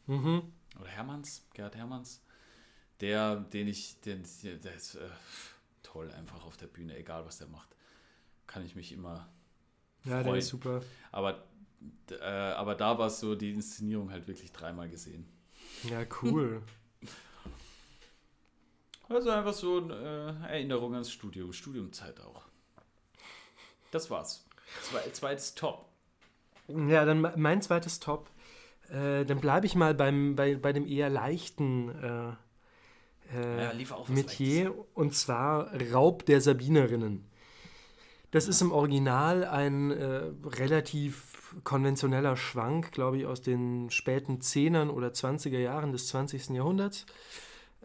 Mhm. Oder Hermanns, Gerhard Hermanns. Der, den ich, den, der ist äh, toll einfach auf der Bühne, egal was der macht. Kann ich mich immer. Ja, freuen. der ist super. Aber, äh, aber da war es so die Inszenierung halt wirklich dreimal gesehen. Ja, cool. [laughs] Also einfach so eine äh, Erinnerung ans Studium, Studiumzeit auch. Das war's. Zwei, zweites Top. Ja, dann mein zweites Top. Äh, dann bleibe ich mal beim, bei, bei dem eher leichten äh, äh, ja, Metier. Leichtes. Und zwar Raub der Sabinerinnen. Das ist im Original ein äh, relativ konventioneller Schwank, glaube ich, aus den späten 10er oder 20er Jahren des 20. Jahrhunderts.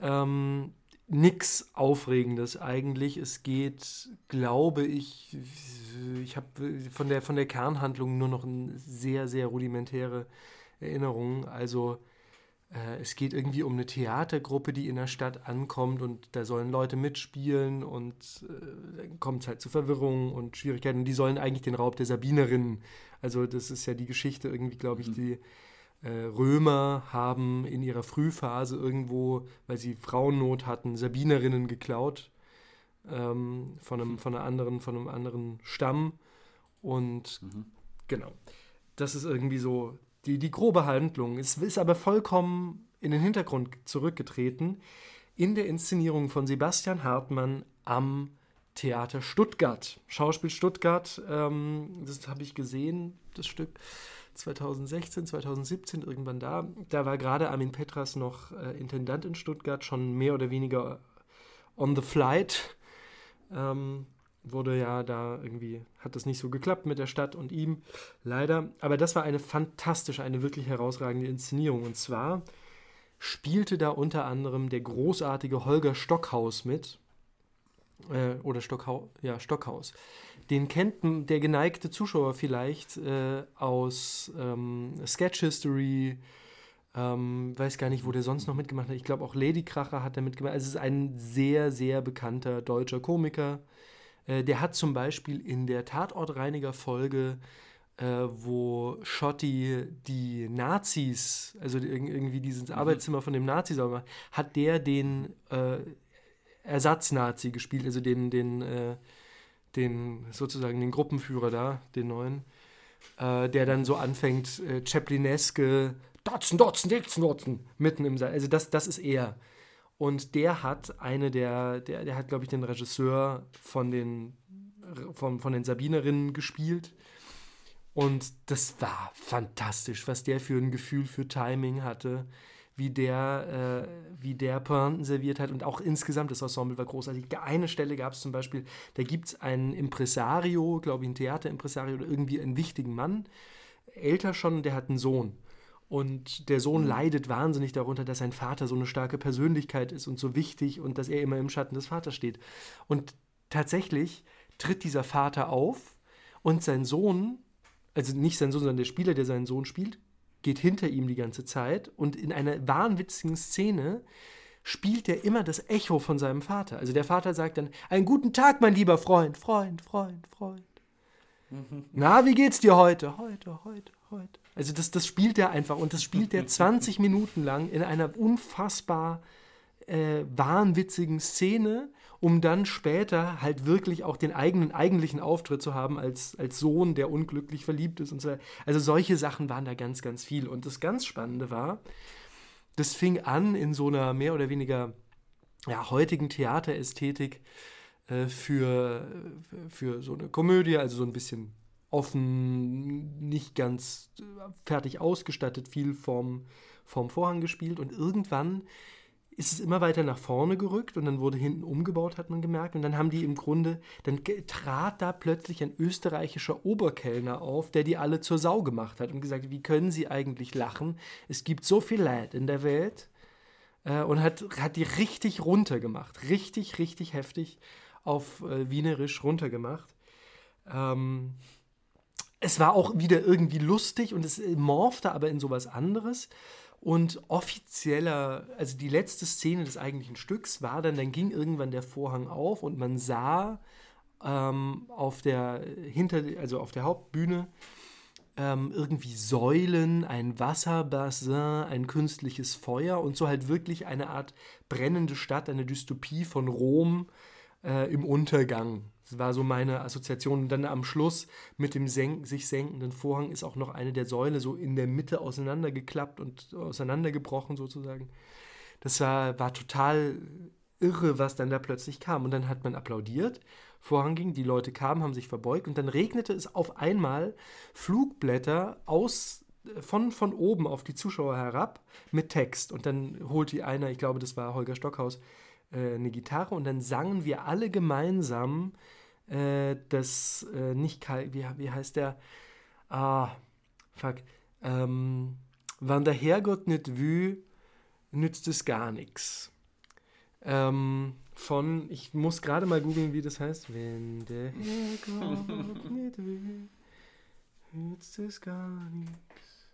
Ähm, nichts Aufregendes eigentlich. Es geht, glaube ich, ich habe von der, von der Kernhandlung nur noch eine sehr, sehr rudimentäre Erinnerung. Also äh, es geht irgendwie um eine Theatergruppe, die in der Stadt ankommt und da sollen Leute mitspielen und äh, dann kommt es halt zu Verwirrungen und Schwierigkeiten. Und die sollen eigentlich den Raub der Sabinerinnen. Also das ist ja die Geschichte irgendwie, glaube ich, mhm. die Römer haben in ihrer Frühphase irgendwo, weil sie Frauennot hatten, Sabinerinnen geklaut ähm, von, einem, von, einer anderen, von einem anderen Stamm. Und mhm. genau, das ist irgendwie so die, die grobe Handlung. Es ist aber vollkommen in den Hintergrund zurückgetreten in der Inszenierung von Sebastian Hartmann am Theater Stuttgart. Schauspiel Stuttgart, ähm, das habe ich gesehen, das Stück. 2016, 2017 irgendwann da. Da war gerade Armin Petras noch äh, Intendant in Stuttgart, schon mehr oder weniger on the flight. Ähm, wurde ja da irgendwie, hat das nicht so geklappt mit der Stadt und ihm, leider. Aber das war eine fantastische, eine wirklich herausragende Inszenierung. Und zwar spielte da unter anderem der großartige Holger Stockhaus mit. Äh, oder Stockhaus, ja, Stockhaus. Den kennt der geneigte Zuschauer vielleicht äh, aus ähm, Sketch History, ähm, weiß gar nicht, wo der sonst noch mitgemacht hat. Ich glaube, auch Lady Kracher hat er mitgemacht. Also es ist ein sehr, sehr bekannter deutscher Komiker. Äh, der hat zum Beispiel in der Tatortreiniger-Folge, äh, wo Schotti die Nazis, also die, irgendwie dieses mhm. Arbeitszimmer von dem Nazi sauber macht, hat der den äh, Ersatznazi gespielt, also den, den äh, den sozusagen den Gruppenführer da, den neuen, äh, der dann so anfängt, äh, Chaplineske Dotzen, Dotzen, Dotzen, Dotzen, mitten im Saal. Also das, das ist er. Und der hat eine der, der, der hat, glaube ich, den Regisseur von den, von, von den Sabinerinnen gespielt. Und das war fantastisch, was der für ein Gefühl für Timing hatte wie der, äh, wie der Pointen serviert hat und auch insgesamt das Ensemble war großartig. Eine Stelle gab es zum Beispiel, da gibt es einen Impresario, glaube ich, ein Theaterimpresario oder irgendwie einen wichtigen Mann, älter schon, der hat einen Sohn. Und der Sohn mhm. leidet wahnsinnig darunter, dass sein Vater so eine starke Persönlichkeit ist und so wichtig und dass er immer im Schatten des Vaters steht. Und tatsächlich tritt dieser Vater auf Und sein Sohn, also nicht sein Sohn, sondern der Spieler, der seinen Sohn spielt, geht hinter ihm die ganze Zeit und in einer wahnwitzigen Szene spielt er immer das Echo von seinem Vater. Also der Vater sagt dann, einen guten Tag, mein lieber Freund, Freund, Freund, Freund. Mhm. Na, wie geht's dir heute? Heute, heute, heute. Also das, das spielt er einfach und das spielt er [laughs] 20 Minuten lang in einer unfassbar äh, wahnwitzigen Szene, um dann später halt wirklich auch den eigenen eigentlichen Auftritt zu haben als, als Sohn, der unglücklich verliebt ist und so. Also solche Sachen waren da ganz, ganz viel. Und das ganz Spannende war, das fing an in so einer mehr oder weniger ja, heutigen Theaterästhetik äh, für, für so eine Komödie, also so ein bisschen offen, nicht ganz fertig ausgestattet, viel vorm, vorm Vorhang gespielt und irgendwann ist es immer weiter nach vorne gerückt und dann wurde hinten umgebaut, hat man gemerkt. Und dann haben die im Grunde, dann trat da plötzlich ein österreichischer Oberkellner auf, der die alle zur Sau gemacht hat und gesagt, wie können sie eigentlich lachen? Es gibt so viel Leid in der Welt. Äh, und hat, hat die richtig runtergemacht. Richtig, richtig heftig auf äh, Wienerisch runtergemacht. Ähm, es war auch wieder irgendwie lustig und es morphte aber in sowas anderes. Und offizieller, also die letzte Szene des eigentlichen Stücks war dann, dann ging irgendwann der Vorhang auf und man sah ähm, auf der hinter, also auf der Hauptbühne ähm, irgendwie Säulen, ein Wasserbassin, ein künstliches Feuer und so halt wirklich eine Art brennende Stadt, eine Dystopie von Rom äh, im Untergang. Das war so meine Assoziation. Und dann am Schluss mit dem senk sich senkenden Vorhang ist auch noch eine der Säule so in der Mitte auseinandergeklappt und auseinandergebrochen sozusagen. Das war, war total irre, was dann da plötzlich kam. Und dann hat man applaudiert, Vorhang ging, die Leute kamen, haben sich verbeugt und dann regnete es auf einmal Flugblätter aus von, von oben auf die Zuschauer herab mit Text. Und dann holte einer, ich glaube, das war Holger Stockhaus, äh, eine Gitarre und dann sangen wir alle gemeinsam äh, das, äh, nicht Kai, wie, wie heißt der? Ah, fuck. Ähm, wann der Herrgott nicht will, nützt es gar nichts. Ähm, von, ich muss gerade mal googeln, wie das heißt. Wenn der Herrgott [laughs] nicht will, nützt es gar nichts.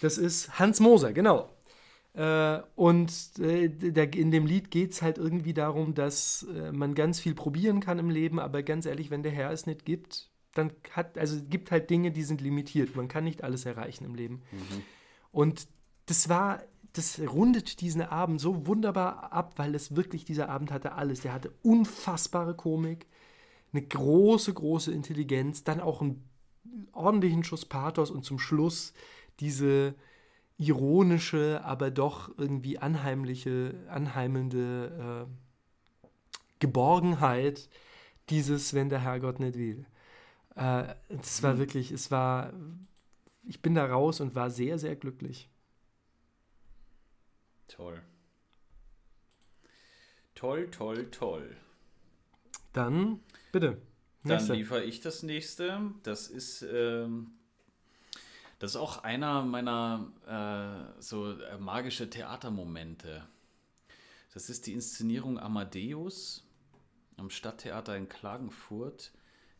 Das ist Hans Moser, genau. Äh, und äh, der, in dem Lied geht es halt irgendwie darum, dass äh, man ganz viel probieren kann im Leben, aber ganz ehrlich, wenn der Herr es nicht gibt, dann hat, also es gibt halt Dinge, die sind limitiert. Man kann nicht alles erreichen im Leben. Mhm. Und das war, das rundet diesen Abend so wunderbar ab, weil es wirklich, dieser Abend hatte alles. Der hatte unfassbare Komik, eine große, große Intelligenz, dann auch einen ordentlichen Schuss Pathos und zum Schluss diese ironische, aber doch irgendwie anheimliche, anheimelnde äh, Geborgenheit dieses, wenn der Herrgott nicht will. Äh, es war mhm. wirklich, es war, ich bin da raus und war sehr, sehr glücklich. Toll. Toll, toll, toll. Dann, bitte. Nächste. Dann liefere ich das nächste. Das ist ähm, das ist auch einer meiner äh, so äh, magische Theatermomente. Das ist die Inszenierung Amadeus am Stadttheater in Klagenfurt.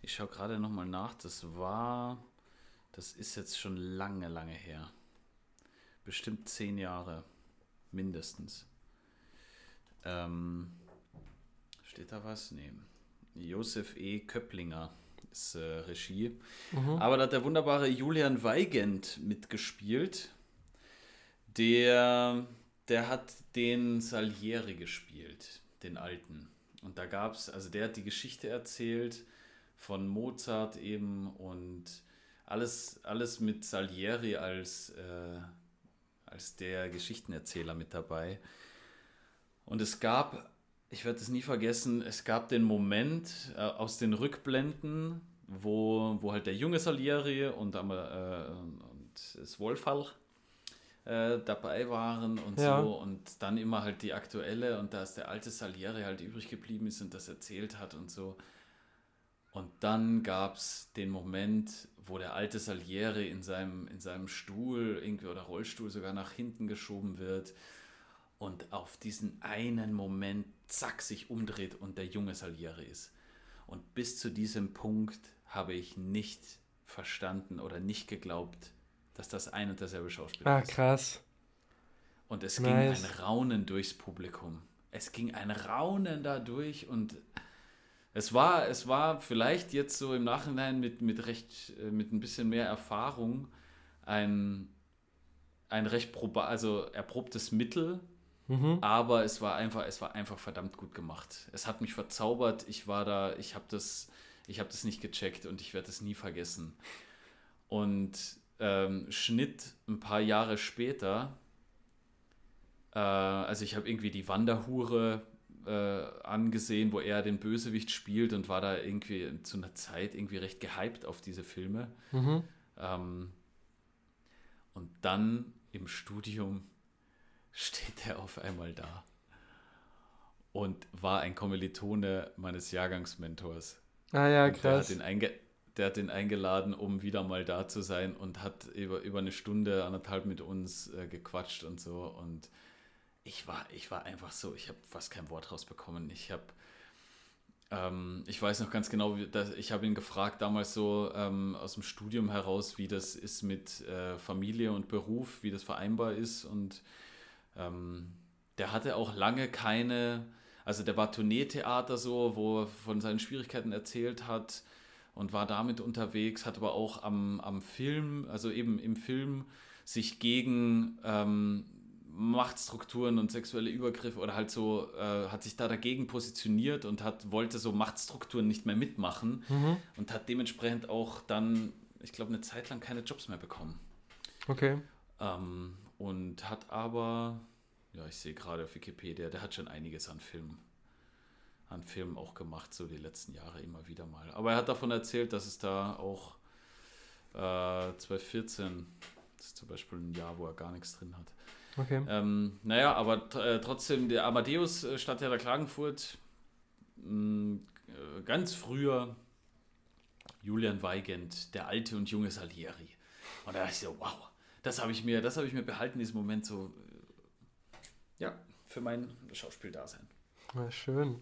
Ich schaue gerade nochmal nach. Das war, das ist jetzt schon lange, lange her. Bestimmt zehn Jahre, mindestens. Ähm, steht da was? Nee. Josef E. Köpplinger ist äh, Regie. Mhm. Aber da hat der wunderbare Julian Weigand mitgespielt. Der, der hat den Salieri gespielt, den alten. Und da gab es, also der hat die Geschichte erzählt von Mozart eben und alles, alles mit Salieri als, äh, als der Geschichtenerzähler mit dabei. Und es gab ich werde es nie vergessen, es gab den Moment äh, aus den Rückblenden, wo, wo halt der junge Salieri und, äh, und das Wolfhall äh, dabei waren und ja. so und dann immer halt die aktuelle und dass der alte Salieri halt übrig geblieben ist und das erzählt hat und so. Und dann gab es den Moment, wo der alte Salieri in seinem, in seinem Stuhl irgendwie oder Rollstuhl sogar nach hinten geschoben wird und auf diesen einen Moment zack sich umdreht und der junge Salieri ist. Und bis zu diesem Punkt habe ich nicht verstanden oder nicht geglaubt, dass das ein und derselbe Schauspieler Ah, ist. krass. Und es Nice. ging ein Raunen durchs Publikum. Es ging ein Raunen da durch und es war, es war vielleicht jetzt so im Nachhinein mit, mit recht, äh, mit ein bisschen mehr Erfahrung ein, ein recht proba also erprobtes Mittel, Mhm. aber es war einfach, es war einfach verdammt gut gemacht. Es hat mich verzaubert. Ich war da, ich habe das, ich habe das nicht gecheckt und ich werde es nie vergessen. Und ähm, Schnitt ein paar Jahre später, äh, also ich habe irgendwie die Wanderhure äh, angesehen, wo er den Bösewicht spielt und war da irgendwie zu einer Zeit irgendwie recht gehypt auf diese Filme. Mhm. Ähm, und dann im Studium steht er auf einmal da und war ein Kommilitone meines Jahrgangsmentors. Ah ja, Und der, hat krass. der hat ihn eingeladen, um wieder mal da zu sein und hat über, über eine Stunde, anderthalb mit uns äh, gequatscht und so. Und ich war, ich war einfach so, ich habe fast kein Wort rausbekommen. Ich habe, ähm, ich weiß noch ganz genau, ich habe ihn gefragt damals so ähm, aus dem Studium heraus, wie das ist mit äh, Familie und Beruf, wie das vereinbar ist. Und ähm, der hatte auch lange keine, also der war Tourneetheater so, wo er von seinen Schwierigkeiten erzählt hat und war damit unterwegs, hat aber auch am, am Film, also eben im Film, sich gegen ähm, Machtstrukturen und sexuelle Übergriffe oder halt so, äh, hat sich da dagegen positioniert und hat, wollte so Machtstrukturen nicht mehr mitmachen Mhm. und hat dementsprechend auch dann, ich glaube, eine Zeit lang keine Jobs mehr bekommen. Okay. Ähm, und hat aber, ja, ich sehe gerade auf Wikipedia, der hat schon einiges an Filmen, an Filmen auch gemacht, so die letzten Jahre immer wieder mal. Aber er hat davon erzählt, dass es da auch äh, 2014, das ist zum Beispiel ein Jahr, wo er gar nichts drin hat. Okay. Ähm, naja, aber äh, trotzdem, der Amadeus äh, Stadttheater Klagenfurt, mh, äh, ganz früher Julian Weigand, der alte und junge Salieri. Und da dachte ich so, wow, das habe ich mir, das habe ich mir behalten, diesen Moment so, äh, ja, für mein Schauspieldasein. Na, schön.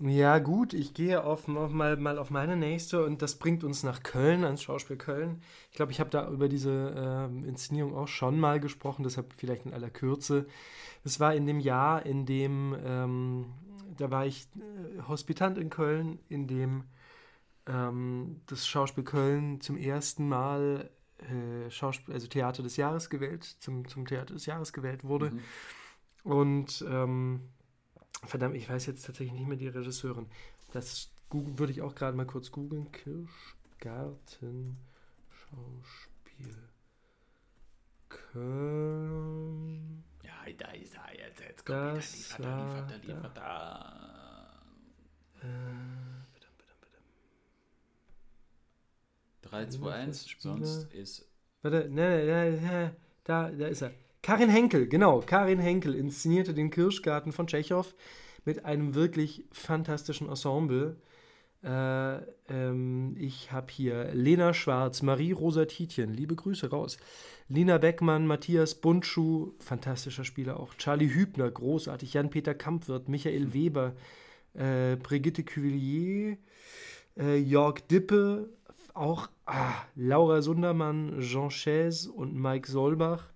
Ja, gut, ich gehe auf, auf mal, mal auf meine nächste und das bringt uns nach Köln, ans Schauspiel Köln. Ich glaube, ich habe da über diese ähm, Inszenierung auch schon mal gesprochen, deshalb vielleicht in aller Kürze. Es war in dem Jahr, in dem, ähm, da war ich äh, Hospitant in Köln, in dem ähm, das Schauspiel Köln zum ersten Mal äh, Schauspiel, also Theater des Jahres gewählt, zum, zum Theater des Jahres gewählt wurde. Mhm. Und ähm, verdammt, ich weiß jetzt tatsächlich nicht mehr die Regisseurin. Das googeln- würde ich auch gerade mal kurz googeln. Kirschgarten Schauspiel Köln. Ja, da ist er jetzt, jetzt kommt wieder, Das liefert er, war liefert er, da. liefert er. Äh, 3, 2, 1, Spieler. sonst ist warte, ne, ne, ne, da, da ist er. Karin Henkel, genau. Karin Henkel inszenierte den Kirschgarten von Tschechow mit einem wirklich fantastischen Ensemble. Äh, ähm, ich habe hier Lena Schwarz, Marie-Rosa Tietjen, liebe Grüße raus. Lina Beckmann, Matthias Buntschuh, fantastischer Spieler auch. Charlie Hübner, großartig. Jan-Peter Kampwirt, Michael Weber, äh, Brigitte Cuvillier, äh, Jörg Dippe, auch ah, Laura Sundermann, Jean Chaise und Mike Solbach.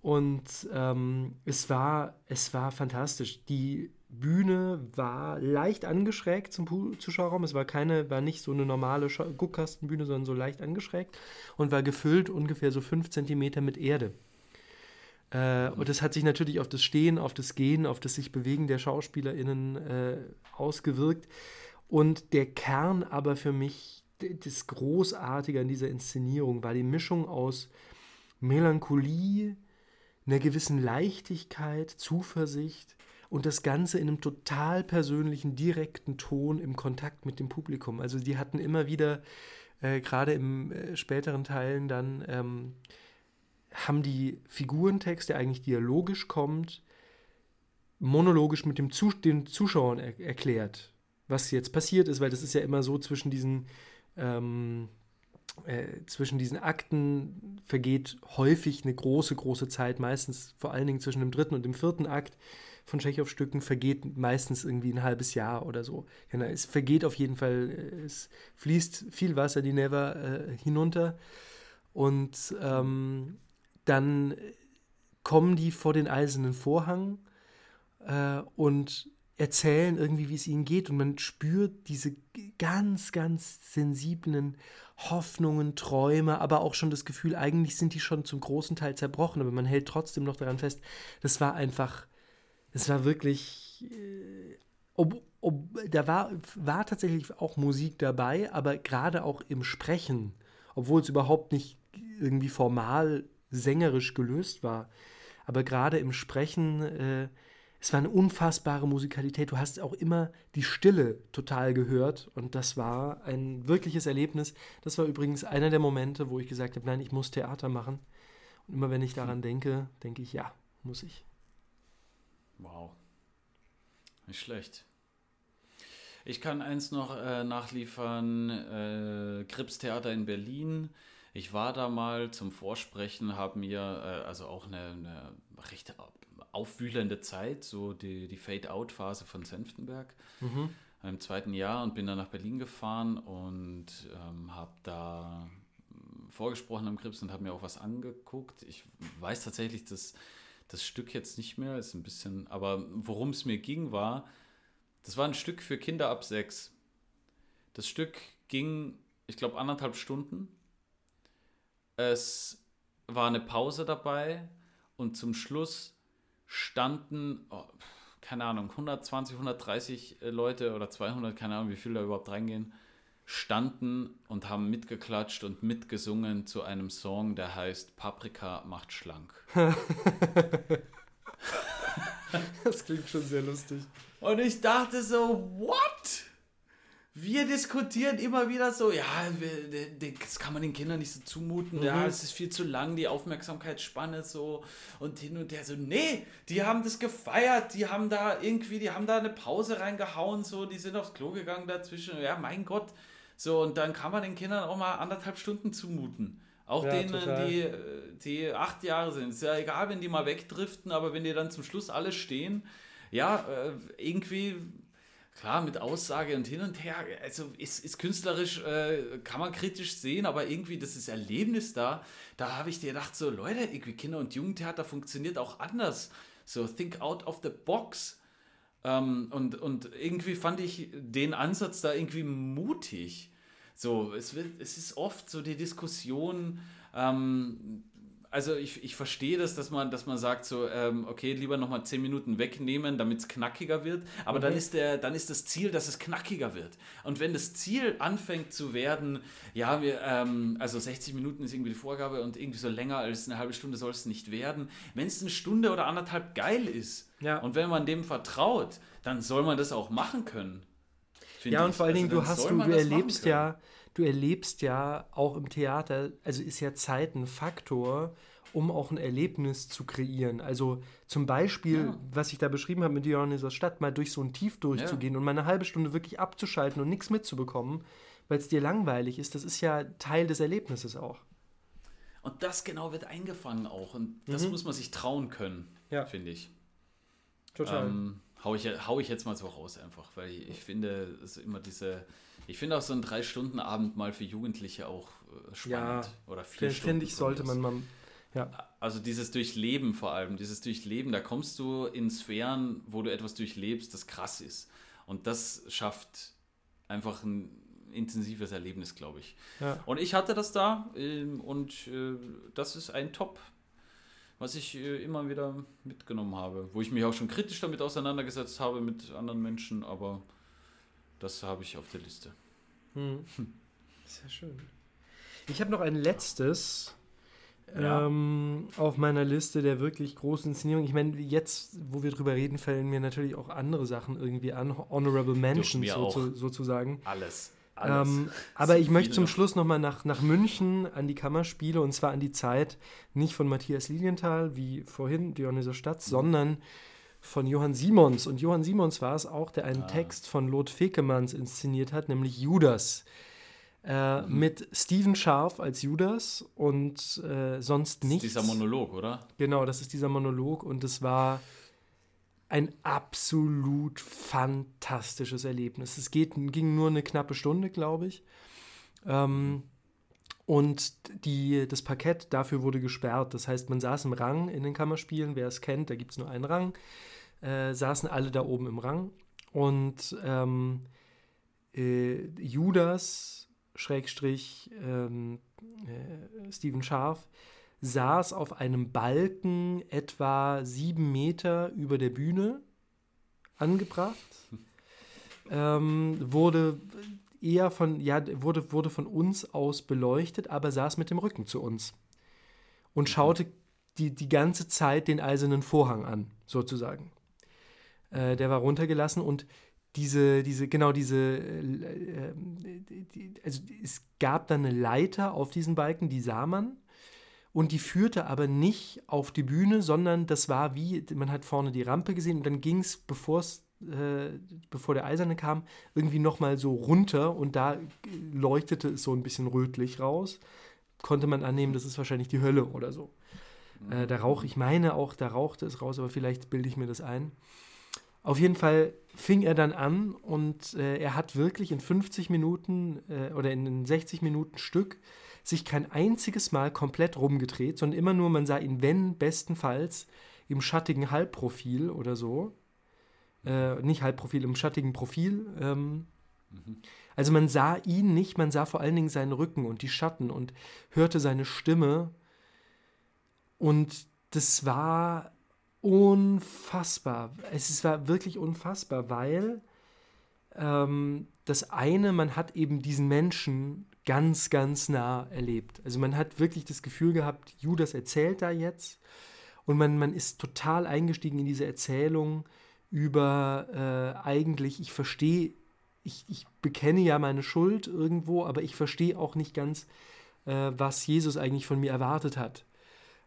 Und ähm, es, war, es war fantastisch. Die Bühne war leicht angeschrägt zum Zuschauerraum. Es war keine, war nicht so eine normale Guckkastenbühne, sondern so leicht angeschrägt und war gefüllt ungefähr so fünf Zentimeter mit Erde. Äh, und das hat sich natürlich auf das Stehen, auf das Gehen, auf das sich Bewegen der SchauspielerInnen äh, ausgewirkt. Und der Kern aber für mich, das Großartige an dieser Inszenierung war die Mischung aus Melancholie, einer gewissen Leichtigkeit, Zuversicht und das Ganze in einem total persönlichen, direkten Ton im Kontakt mit dem Publikum. Also die hatten immer wieder, äh, gerade im äh, späteren Teilen dann, ähm, haben die Figurentext, der eigentlich dialogisch kommt, monologisch mit dem Zus den Zuschauern er erklärt, was jetzt passiert ist, weil das ist ja immer so zwischen diesen ähm, äh, zwischen diesen Akten vergeht häufig eine große, große Zeit, meistens vor allen Dingen zwischen dem dritten und dem vierten Akt von Tschechow-Stücken vergeht meistens irgendwie ein halbes Jahr oder so. Ja, es vergeht auf jeden Fall, äh, es fließt viel Wasser die Never äh, hinunter und ähm, dann kommen die vor den eisernen Vorhang äh, und erzählen irgendwie, wie es ihnen geht und man spürt diese ganz, ganz sensiblen Hoffnungen, Träume, aber auch schon das Gefühl, eigentlich sind die schon zum großen Teil zerbrochen, aber man hält trotzdem noch daran fest. Das war einfach, es war wirklich, äh, ob, ob, da war, war tatsächlich auch Musik dabei, aber gerade auch im Sprechen, obwohl es überhaupt nicht irgendwie formal sängerisch gelöst war, aber gerade im Sprechen, äh, es war eine unfassbare Musikalität. Du hast auch immer die Stille total gehört und das war ein wirkliches Erlebnis. Das war übrigens einer der Momente, wo ich gesagt habe, nein, ich muss Theater machen. Und immer wenn ich daran denke, denke ich, ja, muss ich. Wow. Nicht schlecht. Ich kann eins noch äh, nachliefern: äh, Krips-Theater in Berlin. Ich war da mal zum Vorsprechen, habe mir äh, also auch eine, eine recht aufwühlende Zeit, so die, die Fade-Out-Phase von Senftenberg mhm. im zweiten Jahr und bin dann nach Berlin gefahren und ähm, habe da vorgesprochen am Krips und habe mir auch was angeguckt. Ich weiß tatsächlich, dass das Stück jetzt nicht mehr, ist ein bisschen, aber worum es mir ging, war, das war ein Stück für Kinder ab sechs. Das Stück ging, ich glaube, anderthalb Stunden. Es war eine Pause dabei und zum Schluss standen, oh, keine Ahnung, 120, 130 Leute oder 200, keine Ahnung, wie viele da überhaupt reingehen, standen und haben mitgeklatscht und mitgesungen zu einem Song, der heißt Paprika macht schlank. [laughs] das klingt schon sehr lustig. Und ich dachte so, what? Wir diskutieren immer wieder so, ja, das kann man den Kindern nicht so zumuten, mhm. ja, es ist viel zu lang, die Aufmerksamkeitsspanne so und hin und her so, nee, die haben das gefeiert, die haben da irgendwie, die haben da eine Pause reingehauen, so, die sind aufs Klo gegangen dazwischen, ja, mein Gott, so, und dann kann man den Kindern auch mal anderthalb Stunden zumuten. Auch ja, denen, die, die acht Jahre sind. Ist ja egal, wenn die mal wegdriften, aber wenn die dann zum Schluss alle stehen, ja, äh, irgendwie klar, mit Aussage und hin und her, also ist, ist künstlerisch, äh, kann man kritisch sehen, aber irgendwie das ist Erlebnis da. Da habe ich dir gedacht, so Leute, irgendwie Kinder- und Jugendtheater funktioniert auch anders. So, think out of the box. Ähm, und, und irgendwie fand ich den Ansatz da irgendwie mutig. So, es, wird, es ist oft so die Diskussion, ähm, also ich, ich verstehe das, dass man, dass man sagt so, ähm, okay, lieber nochmal zehn Minuten wegnehmen, damit es knackiger wird. Aber mhm. dann, ist der, dann ist das Ziel, dass es knackiger wird. Und wenn das Ziel anfängt zu werden, ja, wir, ähm, also 60 Minuten ist irgendwie die Vorgabe und irgendwie so länger als eine halbe Stunde soll es nicht werden. Wenn es eine Stunde oder anderthalb geil ist ja. und wenn man dem vertraut, dann soll man das auch machen können. Ja, und vor allen Dingen, also, du hast, du, du erlebst ja, du erlebst ja auch im Theater, also ist ja Zeit ein Faktor, um auch ein Erlebnis zu kreieren. Also zum Beispiel, ja. was ich da beschrieben habe mit Dionysos Stadt, mal durch so ein Tief durchzugehen ja. und mal eine halbe Stunde wirklich abzuschalten und nichts mitzubekommen, weil es dir langweilig ist, das ist ja Teil des Erlebnisses auch. Und das genau wird eingefangen auch. Und das mhm. muss man sich trauen können, ja. finde ich. Total. Ähm, hau, ich, hau ich jetzt mal so raus einfach, weil ich, ich finde, es ist immer diese ich finde auch so ein Drei-Stunden-Abend mal für Jugendliche auch äh, spannend. Ja, oder vier Stunden. Finde ich, sollte man mal. Ja. Also dieses Durchleben vor allem, dieses Durchleben, da kommst du in Sphären, wo du etwas durchlebst, das krass ist. Und das schafft einfach ein intensives Erlebnis, glaube ich. Ja. Und ich hatte das da ähm, und äh, das ist ein Top, was ich äh, immer wieder mitgenommen habe, wo ich mich auch schon kritisch damit auseinandergesetzt habe mit anderen Menschen, aber das habe ich auf der Liste. Hm. [laughs] Sehr schön. Ich habe noch ein letztes ja. ähm, auf meiner Liste der wirklich großen Inszenierungen. Ich meine, jetzt, wo wir drüber reden, fallen mir natürlich auch andere Sachen irgendwie an. Honorable Mentions so, zu, sozusagen. Alles. Ähm, aber ich möchte zum. Schluss nochmal nach, nach München an die Kammerspiele und zwar an die Zeit nicht von Matthias Lilienthal wie vorhin, Dionysos Stadt, mhm. sondern von Johann Simons. Und Johann Simons war es auch, der einen ah. Text von Lot Fekemanns inszeniert hat, nämlich Judas. Äh, mhm. Mit Stephen Scharf als Judas und äh, sonst nichts. Das ist dieser Monolog, oder? Genau, das ist dieser Monolog und es war ein absolut fantastisches Erlebnis. Es geht, ging nur eine knappe Stunde, glaube ich. Ähm, und die, das Parkett dafür wurde gesperrt. Das heißt, man saß im Rang in den Kammerspielen. Wer es kennt, da gibt es nur einen Rang. Äh, saßen alle da oben im Rang. Und ähm, äh, Judas, Schrägstrich, ähm, äh, Stephen Scharf, saß auf einem Balken etwa sieben Meter über der Bühne angebracht. [laughs] Ähm, wurde eher von, ja, wurde, wurde von uns aus beleuchtet, aber saß mit dem Rücken zu uns und mhm. schaute die, die ganze Zeit den eisernen Vorhang an, sozusagen. Äh, der war runtergelassen und diese, diese, genau diese, äh, äh, die, also es gab dann eine Leiter auf diesen Balken, die sah man und die führte aber nicht auf die Bühne, sondern das war wie, man hat vorne die Rampe gesehen und dann ging es, bevor äh, bevor der Eiserne kam, irgendwie nochmal so runter und da leuchtete es so ein bisschen rötlich raus. Konnte man annehmen, das ist wahrscheinlich die Hölle oder so. Äh, der Rauch, ich meine auch, da rauchte es raus, aber vielleicht bilde ich mir das ein. Auf jeden Fall fing er dann an und äh, er hat wirklich in 50 Minuten äh, oder in 60 Minuten Stück sich kein einziges Mal komplett rumgedreht, sondern immer nur, man sah ihn, wenn bestenfalls, im schattigen Halbprofil oder so äh, nicht Halbprofil, im schattigen Profil. Ähm, mhm. Also man sah ihn nicht, man sah vor allen Dingen seinen Rücken und die Schatten und hörte seine Stimme. Und das war unfassbar. Es war wirklich unfassbar, weil ähm, das eine, man hat eben diesen Menschen ganz, ganz nah erlebt. Also man hat wirklich das Gefühl gehabt, Judas erzählt da jetzt und man, man ist total eingestiegen in diese Erzählung über äh, eigentlich, ich verstehe, ich, ich bekenne ja meine Schuld irgendwo, aber ich verstehe auch nicht ganz, äh, was Jesus eigentlich von mir erwartet hat.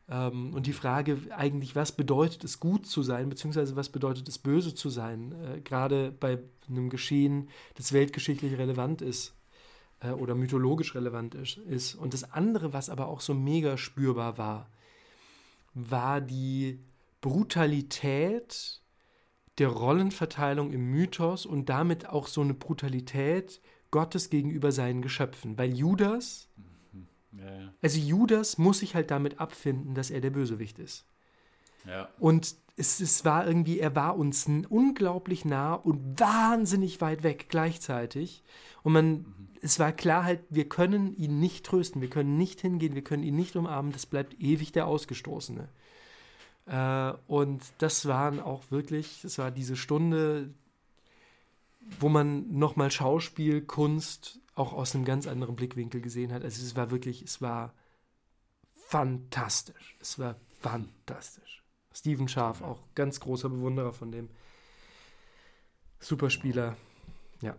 Ähm, und die Frage eigentlich, was bedeutet es gut zu sein, beziehungsweise was bedeutet es böse zu sein, äh, gerade bei einem Geschehen, das weltgeschichtlich relevant ist äh, oder mythologisch relevant ist, ist. Und das andere, was aber auch so mega spürbar war, war die Brutalität der Rollenverteilung im Mythos und damit auch so eine Brutalität Gottes gegenüber seinen Geschöpfen. Weil Judas, mhm. also Judas muss sich halt damit abfinden, dass er der Bösewicht ist. Ja. Und es, es war irgendwie, er war uns unglaublich nah und wahnsinnig weit weg gleichzeitig. Und man, mhm. es war klar halt, wir können ihn nicht trösten, wir können nicht hingehen, wir können ihn nicht umarmen, das bleibt ewig der Ausgestoßene. Äh, und das waren auch wirklich, es war diese Stunde, wo man nochmal Schauspiel, Kunst auch aus einem ganz anderen Blickwinkel gesehen hat. Also es war wirklich, es war fantastisch. Es war fantastisch. Steven Scharf, auch ganz großer Bewunderer von dem Superspieler. Ja.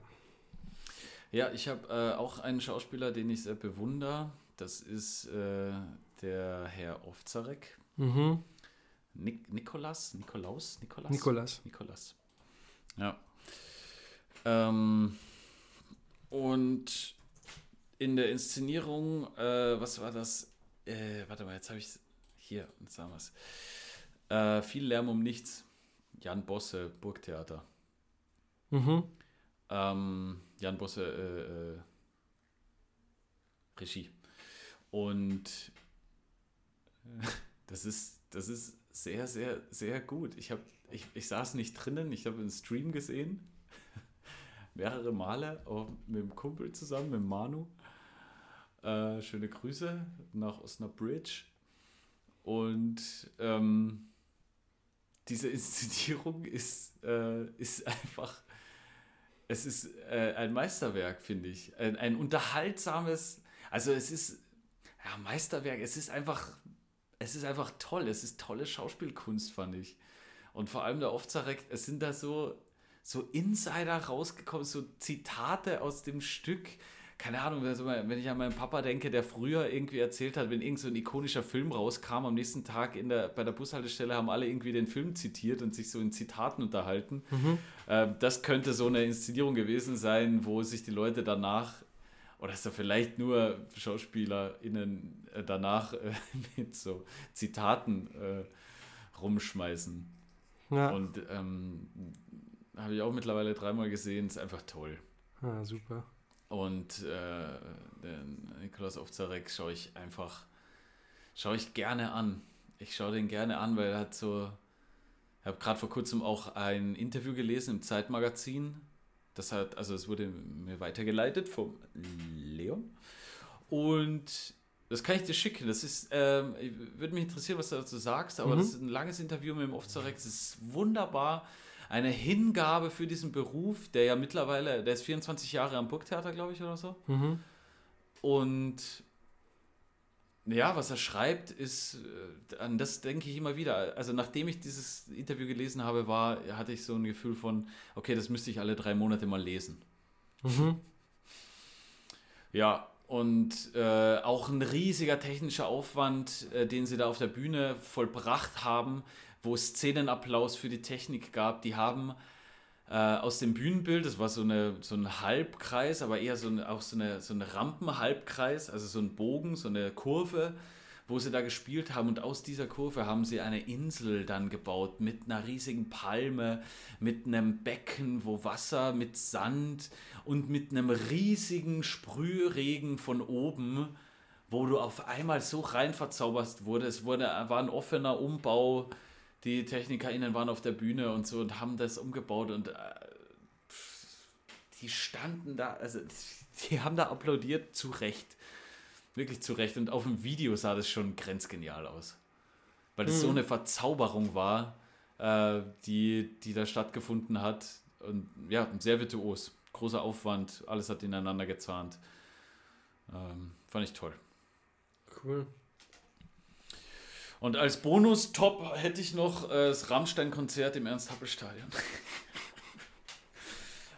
Ja, ich habe äh, auch einen Schauspieler, den ich sehr bewundere. Das ist äh, der Herr Ovzarek. Mhm. Nik Nikolas? Nikolaus? Nikolas? Nikolas. Nikolas. Ja. Ähm, und in der Inszenierung, äh, was war das? Äh, warte mal, jetzt habe ich es hier, jetzt haben wir es. Äh, viel Lärm um nichts. Jan Bosse, Burgtheater. Mhm. Ähm, Jan Bosse, äh, äh, Regie. Und [laughs] das ist, das ist sehr, sehr, sehr gut. Ich, hab, ich, ich saß nicht drinnen, ich habe einen Stream gesehen, [laughs] mehrere Male, auch mit dem Kumpel zusammen, mit Manu. Äh, schöne Grüße nach Osnabrück. Und ähm, diese Inszenierung ist, äh, ist einfach, es ist äh, ein Meisterwerk, finde ich. Ein, ein unterhaltsames, also es ist, ja, Meisterwerk, es ist einfach es ist einfach toll. Es ist tolle Schauspielkunst, fand ich. Und vor allem der Ovzarek, es sind da so, so Insider rausgekommen, so Zitate aus dem Stück. Keine Ahnung, wenn ich an meinen Papa denke, der früher irgendwie erzählt hat, wenn irgend so ein ikonischer Film rauskam, am nächsten Tag in der, bei der Bushaltestelle haben alle irgendwie den Film zitiert und sich so in Zitaten unterhalten. Mhm. Äh, das könnte so eine Inszenierung gewesen sein, wo sich die Leute danach oder ist er vielleicht nur SchauspielerInnen äh, danach äh, [laughs] mit so Zitaten äh, rumschmeißen. Ja. Und ähm, habe ich auch mittlerweile dreimal gesehen, ist einfach toll. Ah, super. Und äh, den Nikolaus Ovzarek schaue ich einfach, schaue ich gerne an. Ich schaue den gerne an, weil er hat so, ich habe gerade vor kurzem auch ein Interview gelesen im Zeitmagazin. Das hat, also es wurde mir weitergeleitet vom Leon. Und das kann ich dir schicken. Das ist, ähm, würde mich interessieren, was du dazu sagst, aber mhm. das ist ein langes Interview mit dem Ovzarek. Das ist wunderbar eine Hingabe für diesen Beruf, der ja mittlerweile, der ist 24 Jahre am Burgtheater, glaube ich, oder so. Mhm. Und ja, was er schreibt, ist, äh, an das denke ich immer wieder. Also nachdem ich dieses Interview gelesen habe, war, hatte ich so ein Gefühl von, okay, das müsste ich alle drei Monate mal lesen. Mhm. Ja, und äh, auch ein riesiger technischer Aufwand, äh, den sie da auf der Bühne vollbracht haben, wo es Szenenapplaus für die Technik gab. Die haben äh, aus dem Bühnenbild, das war so, eine, so ein Halbkreis, aber eher so eine, auch so eine, so eine Rampenhalbkreis, also so ein Bogen, so eine Kurve, wo sie da gespielt haben. Und aus dieser Kurve haben sie eine Insel dann gebaut mit einer riesigen Palme, mit einem Becken, wo Wasser mit Sand und mit einem riesigen Sprühregen von oben wo du auf einmal so rein verzauberst wurde. Es wurde, war ein offener Umbau die TechnikerInnen waren auf der Bühne und so und haben das umgebaut und äh, die standen da, also [laughs] die haben da applaudiert, zu Recht. Wirklich zu Recht. Und auf dem Video sah das schon grenzgenial aus. Weil das mhm. so eine Verzauberung war, äh, die, die da stattgefunden hat. Und ja, sehr virtuos. Großer Aufwand, alles hat ineinander gezahnt. Ähm, fand ich toll. Cool. Und als Bonus-Top hätte ich noch äh, das Rammstein-Konzert im Ernst-Happel-Stadion. [laughs]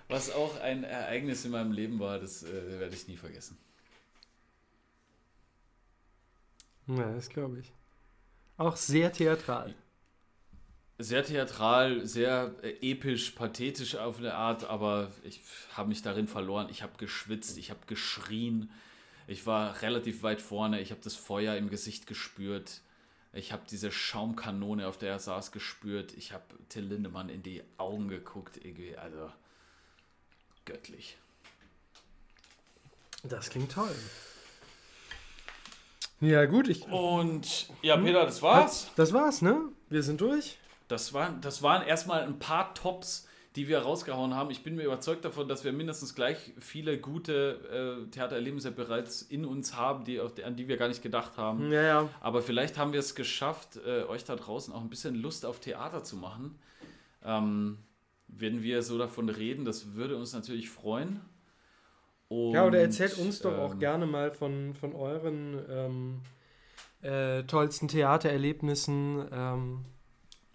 Was auch ein Ereignis in meinem Leben war, das äh, werde ich nie vergessen. Ja, das glaube ich. Auch sehr theatral. Sehr theatral, sehr äh, episch, pathetisch auf eine Art, aber ich habe mich darin verloren. Ich habe geschwitzt, ich habe geschrien. Ich war relativ weit vorne, ich habe das Feuer im Gesicht gespürt. Ich habe diese Schaumkanone, auf der er saß, gespürt. Ich habe Till Lindemann in die Augen geguckt. Irgendwie, also göttlich. Das klingt toll. Ja, gut. Ich, Und ja, Peter, das war's. Das war's, ne? Wir sind durch. Das, war, das waren erstmal ein paar Tops die wir rausgehauen haben. Ich bin mir überzeugt davon, dass wir mindestens gleich viele gute äh, Theatererlebnisse bereits in uns haben, die, an die wir gar nicht gedacht haben. Ja, ja. Aber vielleicht haben wir es geschafft, äh, euch da draußen auch ein bisschen Lust auf Theater zu machen. Ähm, wenn wir so davon reden, das würde uns natürlich freuen. Und, ja, oder erzählt uns doch ähm, auch gerne mal von, von euren ähm, äh, tollsten Theatererlebnissen.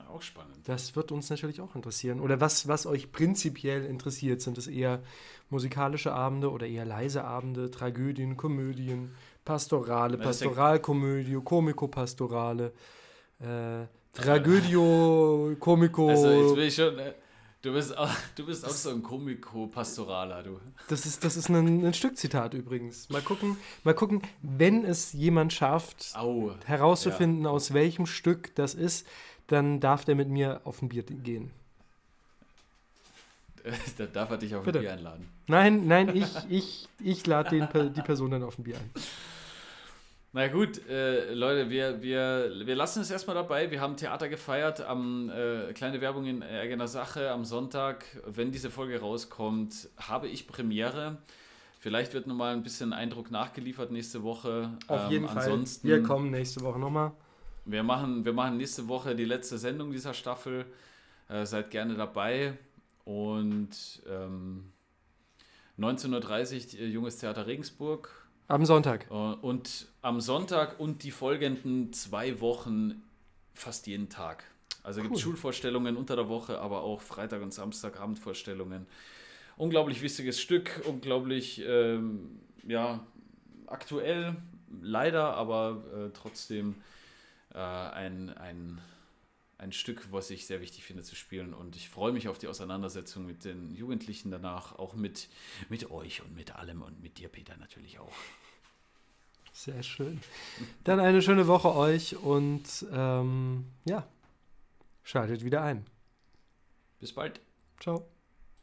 Auch spannend. Das wird uns natürlich auch interessieren. Oder was, was euch prinzipiell interessiert? Sind es eher musikalische Abende oder eher leise Abende, Tragödien, Komödien, Pastorale, Pastoralkomödie, Komiko-Pastorale, äh, Tragödio, Komiko. Also jetzt will ich schon. Äh, du bist auch, du bist auch so ein Komiko-Pastoraler, du. Das ist, das ist ein, ein Stückzitat übrigens. Mal gucken, mal gucken, wenn es jemand schafft, Au, herauszufinden, ja. aus welchem Stück das ist dann darf der mit mir auf ein Bier gehen. [laughs] da darf er dich auf Bitte. ein Bier einladen. Nein, nein, ich, [laughs] ich, ich lade die Person dann auf ein Bier ein. Na gut, äh, Leute, wir, wir, wir lassen es erstmal dabei. Wir haben Theater gefeiert, am, äh, kleine Werbung in eigener Sache. Am Sonntag, wenn diese Folge rauskommt, habe ich Premiere. Vielleicht wird nochmal ein bisschen Eindruck nachgeliefert nächste Woche. Auf ähm, jeden Fall. Wir kommen nächste Woche nochmal. Wir machen, wir machen nächste Woche die letzte Sendung dieser Staffel. Äh, seid gerne dabei. Und ähm, 19.30 Uhr Junges Theater Regensburg. Am Sonntag. Äh, und am Sonntag und die folgenden zwei Wochen fast jeden Tag. Also cool. gibt es Schulvorstellungen unter der Woche, aber auch Freitag und Samstag Abendvorstellungen. Unglaublich wichtiges Stück, unglaublich ähm, ja, aktuell, leider, aber äh, trotzdem äh, ein, ein, ein Stück, was ich sehr wichtig finde zu spielen. Und ich freue mich auf die Auseinandersetzung mit den Jugendlichen danach, auch mit, mit euch und mit allem und mit dir, Peter, natürlich auch. Sehr schön. Dann eine schöne Woche euch und ähm, ja, schaltet wieder ein. Bis bald. Ciao.